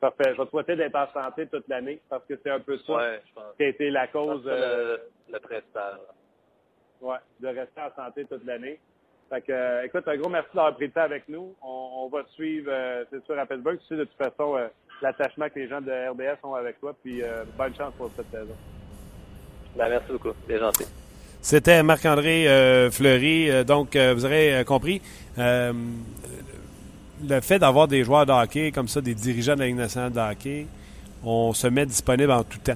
Parfait. Je vais te souhaiter d'être en santé toute l'année parce que c'est un peu ça ouais, qui a été la cause. Euh, le, le principal. Ouais, de rester en santé toute l'année. Fait que, euh, écoute, un gros merci d'avoir pris le temps avec nous. On, on va te suivre, euh, c'est sûr, à Pittsburgh. Tu sais de toute façon euh, l'attachement que les gens de RDS ont avec toi. Puis bonne chance pour cette saison. Ben, merci beaucoup. C'est gentil. C'était Marc-André Fleury. donc, vous aurez compris le fait d'avoir des joueurs de hockey comme ça, des dirigeants de la Ligue nationale de hockey, on se met disponible en tout temps,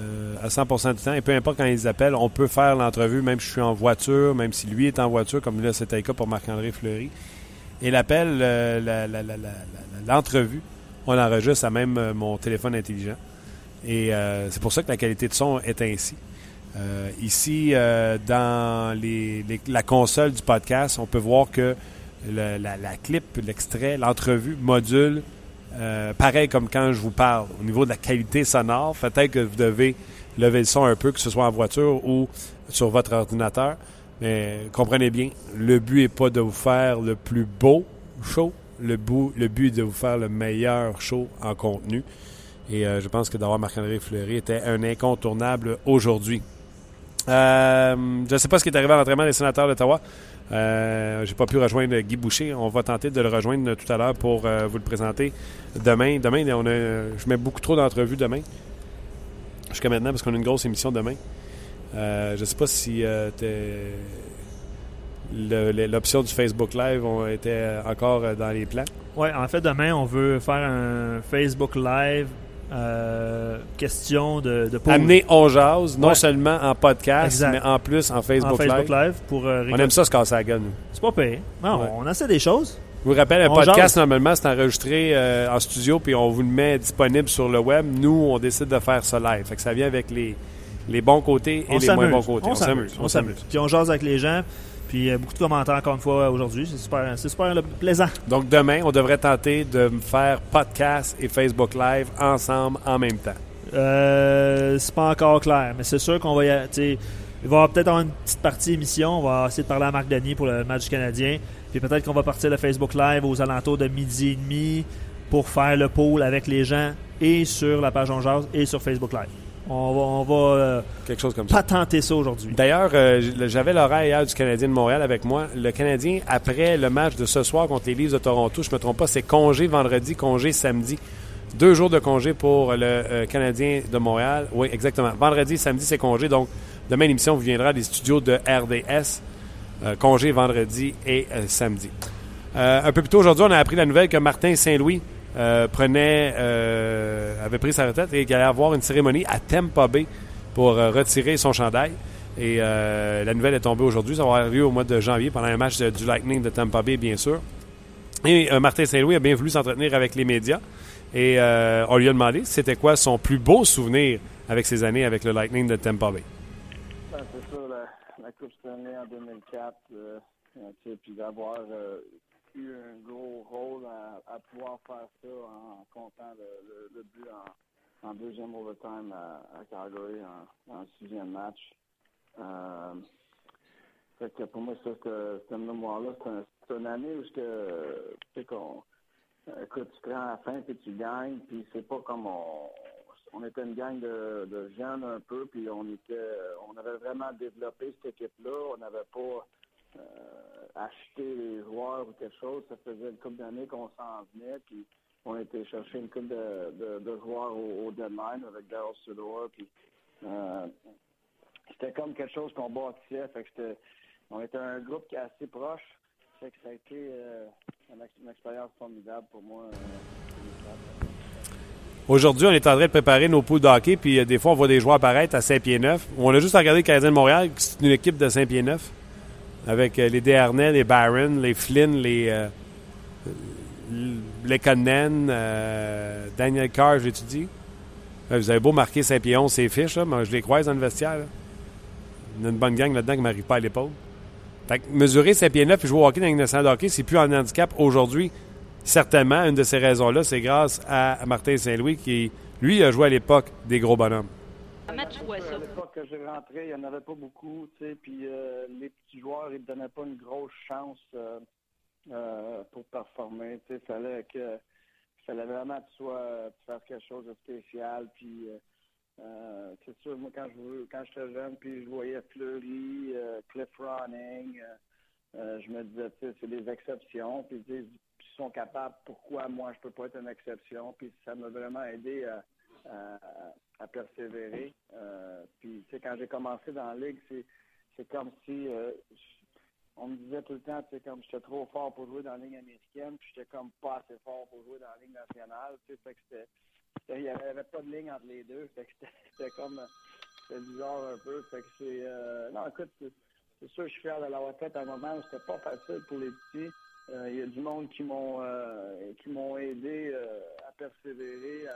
euh, à 100% du temps. Et peu importe quand ils appellent, on peut faire l'entrevue, même si je suis en voiture, même si lui est en voiture, comme là c'était le cas pour Marc-André Fleury. Et l'appel, euh, l'entrevue, on l'enregistre à même euh, mon téléphone intelligent. Et c'est pour ça que la qualité de son est ainsi. ici, dans la console du podcast, on peut voir que la, la, clip, l'extrait, l'entrevue module, euh, pareil comme quand je vous parle, au niveau de la qualité sonore. Peut-être que vous devez lever le son un peu, que ce soit en voiture ou sur votre ordinateur. Mais comprenez bien, le but n'est pas de vous faire le plus beau show. Le, but, le but est de vous faire le meilleur show en contenu. Et euh, je pense que d'avoir Marc-André Fleury était un incontournable aujourd'hui. Euh, je ne sais pas ce qui est arrivé à l'entraînement des sénateurs d'Ottawa. Euh, J'ai pas pu rejoindre Guy Boucher. On va tenter de le rejoindre tout à l'heure pour euh, vous le présenter demain. Demain, on a, je mets beaucoup trop d'entrevues demain. Jusqu'à maintenant, parce qu'on a une grosse émission demain. Euh, je ne sais pas si l'option du Facebook Live était encore dans les plans. Oui, en fait, demain, on veut faire un Facebook Live euh, question de, de Amener On Jazz, non seulement en podcast, mais en plus en Facebook, Live. pour, euh, on aime ça se casser la gueule, nous. C'est pas payé. Non, on essaie des choses. Je vous rappelle, un podcast, normalement, c'est enregistré euh, en studio, puis on vous le met disponible sur le web. Nous, on décide de faire ça live. Fait que ça vient avec les, les bons côtés et les moins bons côtés. On s'amuse. On s'amuse. Puis on jase avec les gens. Puis beaucoup de commentaires encore une fois aujourd'hui. C'est super, super plaisant. Donc demain, on devrait tenter de faire podcast et Facebook Live ensemble en même temps. Euh, c'est pas encore clair, mais c'est sûr qu'on va y il va y avoir peut-être une petite partie émission. On va essayer de parler à Marc Denis pour le match canadien. Puis peut-être qu'on va partir le Facebook Live aux alentours de midi et demi pour faire le pôle avec les gens et sur la page On et sur Facebook Live. On va, euh, Quelque chose comme patenter ça, aujourd'hui. D'ailleurs, euh, j'avais l'horaire hier du Canadien de Montréal avec moi. Le Canadien, après le match de ce soir contre les Leafs de Toronto, je ne me trompe pas, c'est congé vendredi, congé samedi. Deux jours de congé pour le euh, Canadien de Montréal. Oui, exactement. Vendredi, samedi, c'est congé. Donc, demain, l'émission vous viendra des studios de RDS. congé vendredi et samedi. un peu plus tôt aujourd'hui, on a appris la nouvelle que Martin Saint-Louis euh, prenait, euh, avait pris sa retraite et qu'il allait avoir une cérémonie à Tampa Bay pour euh, retirer son chandail. Et la nouvelle est tombée aujourd'hui. Ça va avoir au mois de janvier pendant un match du Lightning de Tampa Bay, bien sûr. Et Martin Saint-Louis a bien voulu s'entretenir avec les médias. Et on lui a demandé c'était quoi son plus beau souvenir avec ses années avec le Lightning de Tampa Bay. Ben, c'est ça, la, Coupe Stanley en 2004. puis d'avoir eu un gros rôle à, pouvoir faire ça en comptant le, but en, deuxième overtime à, Calgary en, sixième match. Euh, fait que pour moi, ça, ce mémoire-là, c'est une année où que, écoute, tu prends la fin puis tu gagnes, puis c'est pas comme on, on était une gang de, de jeunes un peu, puis on était, on avait vraiment développé cette équipe-là. On n'avait pas euh, acheter les joueurs ou quelque chose. Ça faisait une couple d'années qu'on s'en venait, puis on était chercher une couple de, de, joueurs au, deadline avec Daryl. Puis euh, c'était comme quelque chose qu'on bâtissait. Fait que on était un groupe qui est assez proche. Fait que ça a été, euh, une expérience formidable pour moi. Aujourd'hui, on est en train de préparer nos poules d'hockey, puis des fois, on voit des joueurs apparaître à Saint-Pierre-Neuf. On a juste regardé le Canadien de Montréal, c'est une équipe de Saint-Pierre-Neuf, avec les Desharnais, les Barron, les Flynn, les Conan, euh, Daniel Carr, j'étudie. Euh, vous avez beau marquer Saint-Pierre ses fiches, mais je les croise dans le vestiaire. Il y a une bonne gang là-dedans qui ne m'arrive pas à l'épaule. Fait que mesurer Saint-Pierre-Neuf et jouer au hockey dans nationale de hockey, c'est plus un handicap aujourd'hui. Certainement, une de ces raisons-là, c'est grâce à Martin Saint-Louis qui, lui, a joué à l'époque des gros bonhommes. À l'époque que j'ai rentré, il n'y en avait pas beaucoup, tu sais, puis euh, les petits joueurs, ils ne donnaient pas une grosse chance. Euh, pour performer. Il fallait que fallait vraiment que tu sois tu fasses quelque chose de spécial. Puis euh, euh, c'est sûr, moi quand je quand j'étais jeune, puis je voyais Fleury, Cliff Ronning, je me disais, c'est des exceptions. Puis ils sont capables, pourquoi moi je peux pas être une exception? Puis ça m'a vraiment aidé à, à, persévérer. puis quand j'ai commencé dans la ligue, c'est comme si on me disait tout le temps, tu sais, comme j'étais trop fort pour jouer dans la ligne américaine, puis j'étais comme pas assez fort pour jouer dans la ligne nationale, tu sais, fait que c'était, il n'y avait pas de ligne entre les deux, fait que c'était comme, c'était bizarre un peu, fait que c'est, euh, non, écoute, c'est sûr, je suis fier de l'avoir fait à un moment où c'était pas facile pour les petits. Euh, il y a du monde qui m'ont euh, qui m'ont aidé à persévérer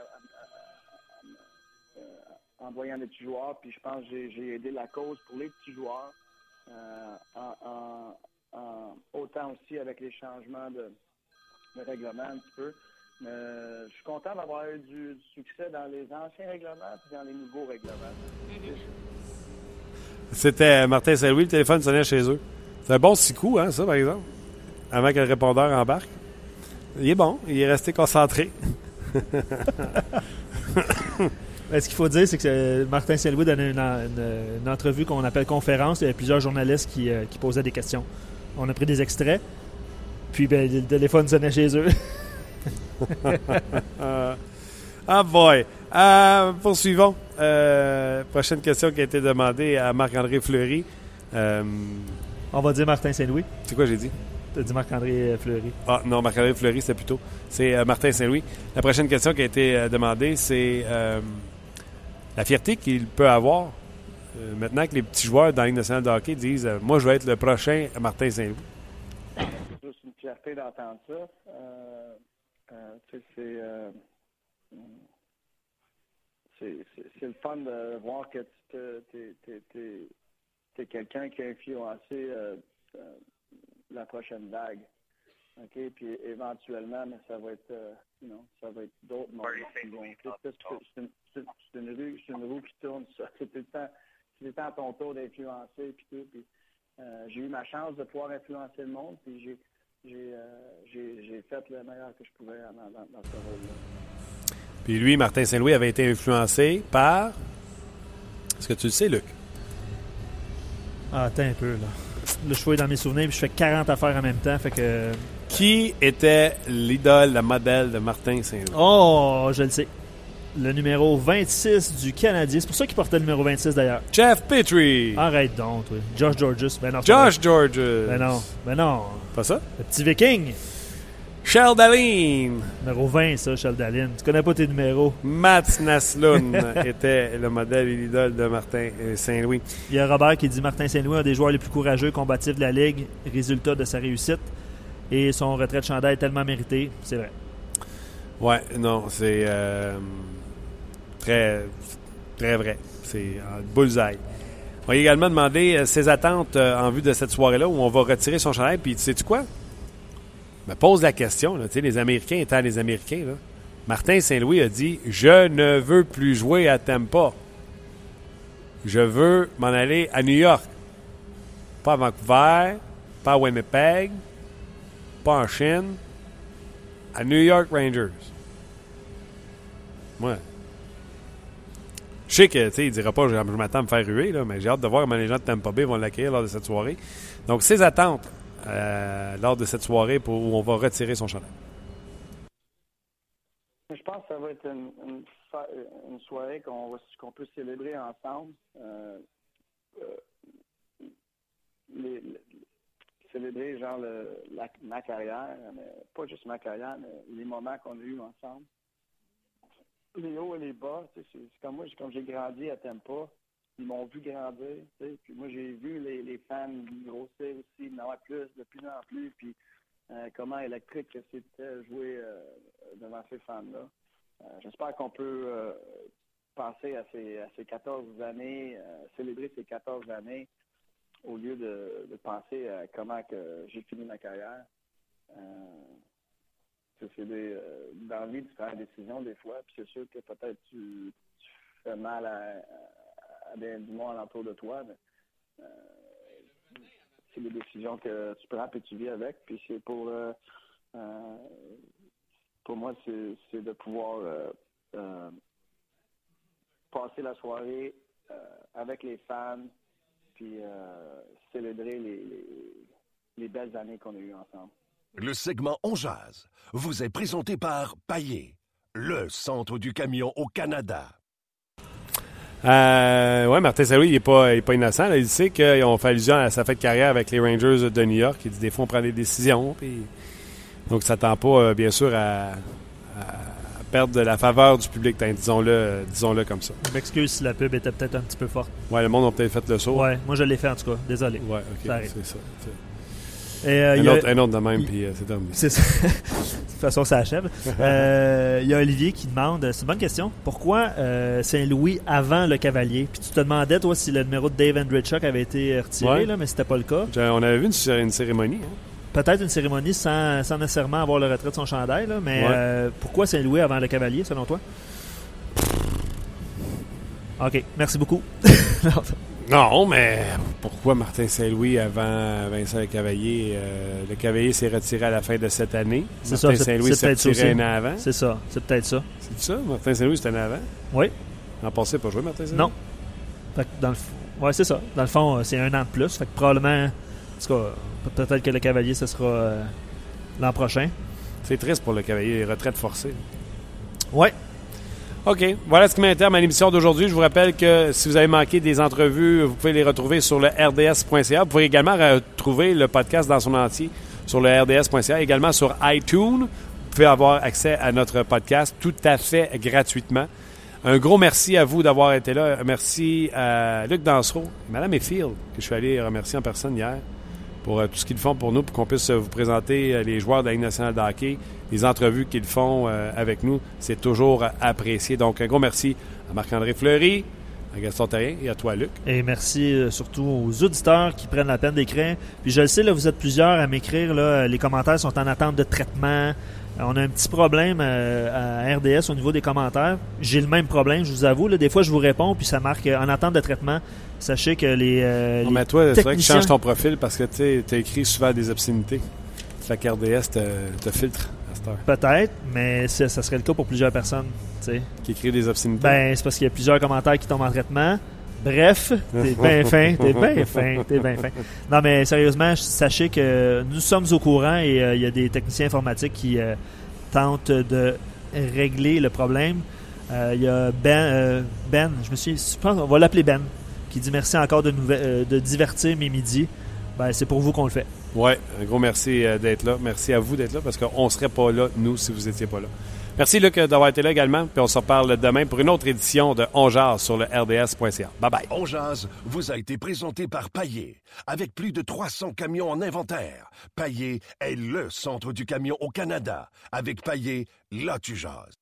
en voyant les petits joueurs. Puis je pense que j'ai aidé la cause pour les petits joueurs. Euh, autant aussi avec les changements de, règlement un petit peu. Mais je suis content d'avoir eu du, succès dans les anciens règlements et dans les nouveaux règlements. C'était Martin Saint-Louis, le téléphone sonnait chez eux. C'est un bon six coups, hein, ça, par exemple, avant que le répondeur embarque. Il est bon, il est resté concentré. ce qu'il faut dire, c'est que Martin Saint-Louis donnait une, entrevue qu'on appelle conférence. Il y avait plusieurs journalistes euh, qui, posaient des questions. On a pris des extraits. Puis ben, le téléphone sonnait chez eux. ah boy! Euh, poursuivons. Euh, prochaine question qui a été demandée à Marc-André Fleury. On va dire Martin Saint-Louis. C'est quoi j'ai dit? Tu as dit Marc-André Fleury. Ah non, Marc-André Fleury, c'était plutôt. C'est Martin Saint-Louis. La prochaine question qui a été demandée, c'est la fierté qu'il peut avoir euh, maintenant que les petits joueurs dans la Ligue de hockey disent euh, Moi, je vais être le prochain Martin Saint-Louis. C'est juste une fierté d'entendre ça. Euh, c'est le fun de voir que tu es, quelqu'un qui a influencé la prochaine vague. OK? Puis éventuellement, mais ça va être, you know, ça va être d'autres moments c'est une rue, c'est une roue qui tourne. C'est tout le temps, c'est à ton tour d'influencer puis tout. Puis, euh, j'ai eu ma chance de pouvoir influencer le monde, puis j'ai j'ai, euh, fait le meilleur que je pouvais dans, dans, ce rôle-là. Puis lui, Martin Saint-Louis, avait été influencé par. Est-ce que tu le sais, Luc? Ah, attends un peu, là. Le choix est dans mes souvenirs, puis je fais 40 affaires en même temps, fait que. Qui était l'idole, la modèle de Martin Saint-Louis? Oh, je le sais le numéro 26 du Canadien. C'est pour ça qu'il portait le numéro 26 d'ailleurs. Jeff Petrie. Arrête donc, toi. Josh Georges. Ben non, Josh Georges. Ben non, ben non. Pas ça? Le petit viking. Sheldalin. Numéro 20, ça, Sheldalin. Tu connais pas tes numéros? Mats Naslund était le modèle et l'idole de Martin Saint-Louis. Il y a Robert qui dit Martin Saint-Louis, un des joueurs les plus courageux, combatifs de la Ligue, résultat de sa réussite. Et son retrait de chandail est tellement mérité. C'est vrai. Ouais, non, c'est. Euh, Très, très vrai. C'est un bullseye. On va également demander euh, ses attentes euh, en vue de cette soirée-là où on va retirer son chandail. Puis, tu sais-tu quoi? Me pose la question. Les Américains étant les Américains, là, Martin Saint-Louis a dit Je ne veux plus jouer à Tampa. Je veux m'en aller à New York. Pas à Vancouver, pas à Winnipeg, en Chine, à New York Rangers. Ouais. Je sais que, tu sais, dira pas, je, m'attends à me faire ruer, mais j'ai hâte de voir comment les gens de Tampa Bay vont l'accueillir lors de cette soirée. Donc, ses attentes euh, lors de cette soirée pour, où on va retirer son chandail. Je pense que ça va être une, soirée qu'on peut célébrer ensemble. Euh, euh, célébrer genre le, la, ma carrière, mais pas juste ma carrière, mais les moments qu'on a eus ensemble. Les hauts et les bas, c'est comme moi, comme j'ai grandi à Tempa, ils m'ont vu grandir, puis moi j'ai vu les, les fans grossir aussi, en avoir plus, de plus en plus, puis euh, comment électrique c'était jouer euh, devant ces fans-là. Euh, j'espère qu'on peut penser à ces, à ces 14 années, célébrer ces 14 années au lieu de, penser à comment que j'ai fini ma carrière. c'est des, dans la vie, tu des décisions des fois, puis c'est sûr que peut-être tu, fais mal à, à, des, du monde alentour de toi, mais c'est des décisions que tu prends et tu vis avec. Puis c'est pour euh, euh, pour moi, c'est de pouvoir euh, passer la soirée avec les fans, puis célébrer les, les, belles années qu'on a eues ensemble. Le segment On Jazz vous est présenté par Paillé, le centre du camion au Canada. Euh, ouais, Martin il n'est pas, pas innocent. Il sait qu'ils ont fait allusion à sa fête de carrière avec les Rangers de New York. Il dit des fois, on prend des décisions. Puis... Donc, ça tend pas, euh, bien sûr, à, perdre de la faveur du public, disons-le disons -le comme ça. Je m'excuse si la pub était peut-être un petit peu forte. Ouais, le monde a peut-être fait le saut. Ouais, moi, je l'ai fait en tout cas. Désolé. Ouais, OK, c'est ça. Euh, un, autre, un, autre, de même, puis euh, c'est terminé. C'est ça. de toute façon, ça achève. Euh, il y a Olivier qui demande, c'est une bonne question, pourquoi Saint-Louis avant le Cavalier? Puis tu te demandais, toi, si le numéro de Dave Andrichuk avait été retiré, là, mais c'était pas le cas. On avait vu une, cérémonie. Hein. Peut-être une cérémonie sans, sans, nécessairement avoir le retrait de son chandail, là, mais pourquoi Saint-Louis avant le Cavalier, selon toi? OK, merci beaucoup. Non, mais pourquoi Martin Saint-Louis avant Vincent Le Cavalier? Euh, le Cavalier s'est retiré à la fin de cette année? Martin Saint-Louis s'est retiré un an avant? C'est ça, c'est peut-être ça. C'est ça? Martin Saint-Louis, c'était un an avant? Oui. En passé, pas joué Martin Saint-Louis? Non. Fait que dans le Ouais, c'est ça. Dans le fond, euh, c'est un an de plus. Fait que probablement, en tout cas, peut-être que le Cavalier, ce sera euh, l'an prochain. C'est triste pour le Cavalier, retraite forcée. Ouais, OK. Voilà ce qui m'intéresse à l'émission d'aujourd'hui. Je vous rappelle que si vous avez manqué des entrevues, vous pouvez les retrouver sur le rds.ca. Vous pouvez également retrouver le podcast dans son entier sur le rds.ca, également sur iTunes. Vous pouvez avoir accès à notre podcast tout à fait gratuitement. Un gros merci à vous d'avoir été là. Merci à Luc Dansereau et Mme Effield, que je suis allé remercier en personne hier pour euh, tout ce qu'ils font pour nous, pour qu'on puisse euh, vous présenter euh, les joueurs de la Ligue nationale de les entrevues qu'ils font avec nous. C'est toujours apprécié. Donc, un gros merci à Marc-André Fleury, à Gaston Terrien et à toi, Luc. Et merci surtout aux auditeurs qui prennent la peine d'écrire. Puis je le sais, là, vous êtes plusieurs à m'écrire. les commentaires sont en attente de traitement. On a un petit problème à RDS au niveau des commentaires. J'ai le même problème, je vous avoue. des fois, je vous réponds, puis ça marque en attente de traitement. Sachez que les. Euh, non, mais toi, c'est vrai que tu changes ton profil parce que tu as écrit souvent des obscénités. Fait qu'RDS te, te filtre à cette heure. Peut-être, mais ça serait le cas pour plusieurs personnes. Qui écrivent des obscénités. Ben, c'est parce qu'il y a plusieurs commentaires qui tombent en traitement. Bref, t'es bien fin, t'es bien fin, t'es bien fin. Non, mais sérieusement, sachez que nous sommes au courant et euh, il y a des techniciens informatiques qui euh, tentent de régler le problème. Il y a Ben, Ben, je me suis, je pense, on va l'appeler Ben qui dit merci encore de, euh, de divertir mes midis. Ben, c'est pour vous qu'on le fait. Oui, un gros merci euh, d'être là. Merci à vous d'être là parce qu'on ne serait pas là, nous, si vous n'étiez pas là. Merci, Luc, d'avoir été là également. Puis on se reparle demain pour une autre édition de On sur le RDS.ca. Bye bye. On vous a été présenté par Paillé. Avec plus de 300 camions en inventaire, Paillé est le centre du camion au Canada. Avec Paillé, là tu jases.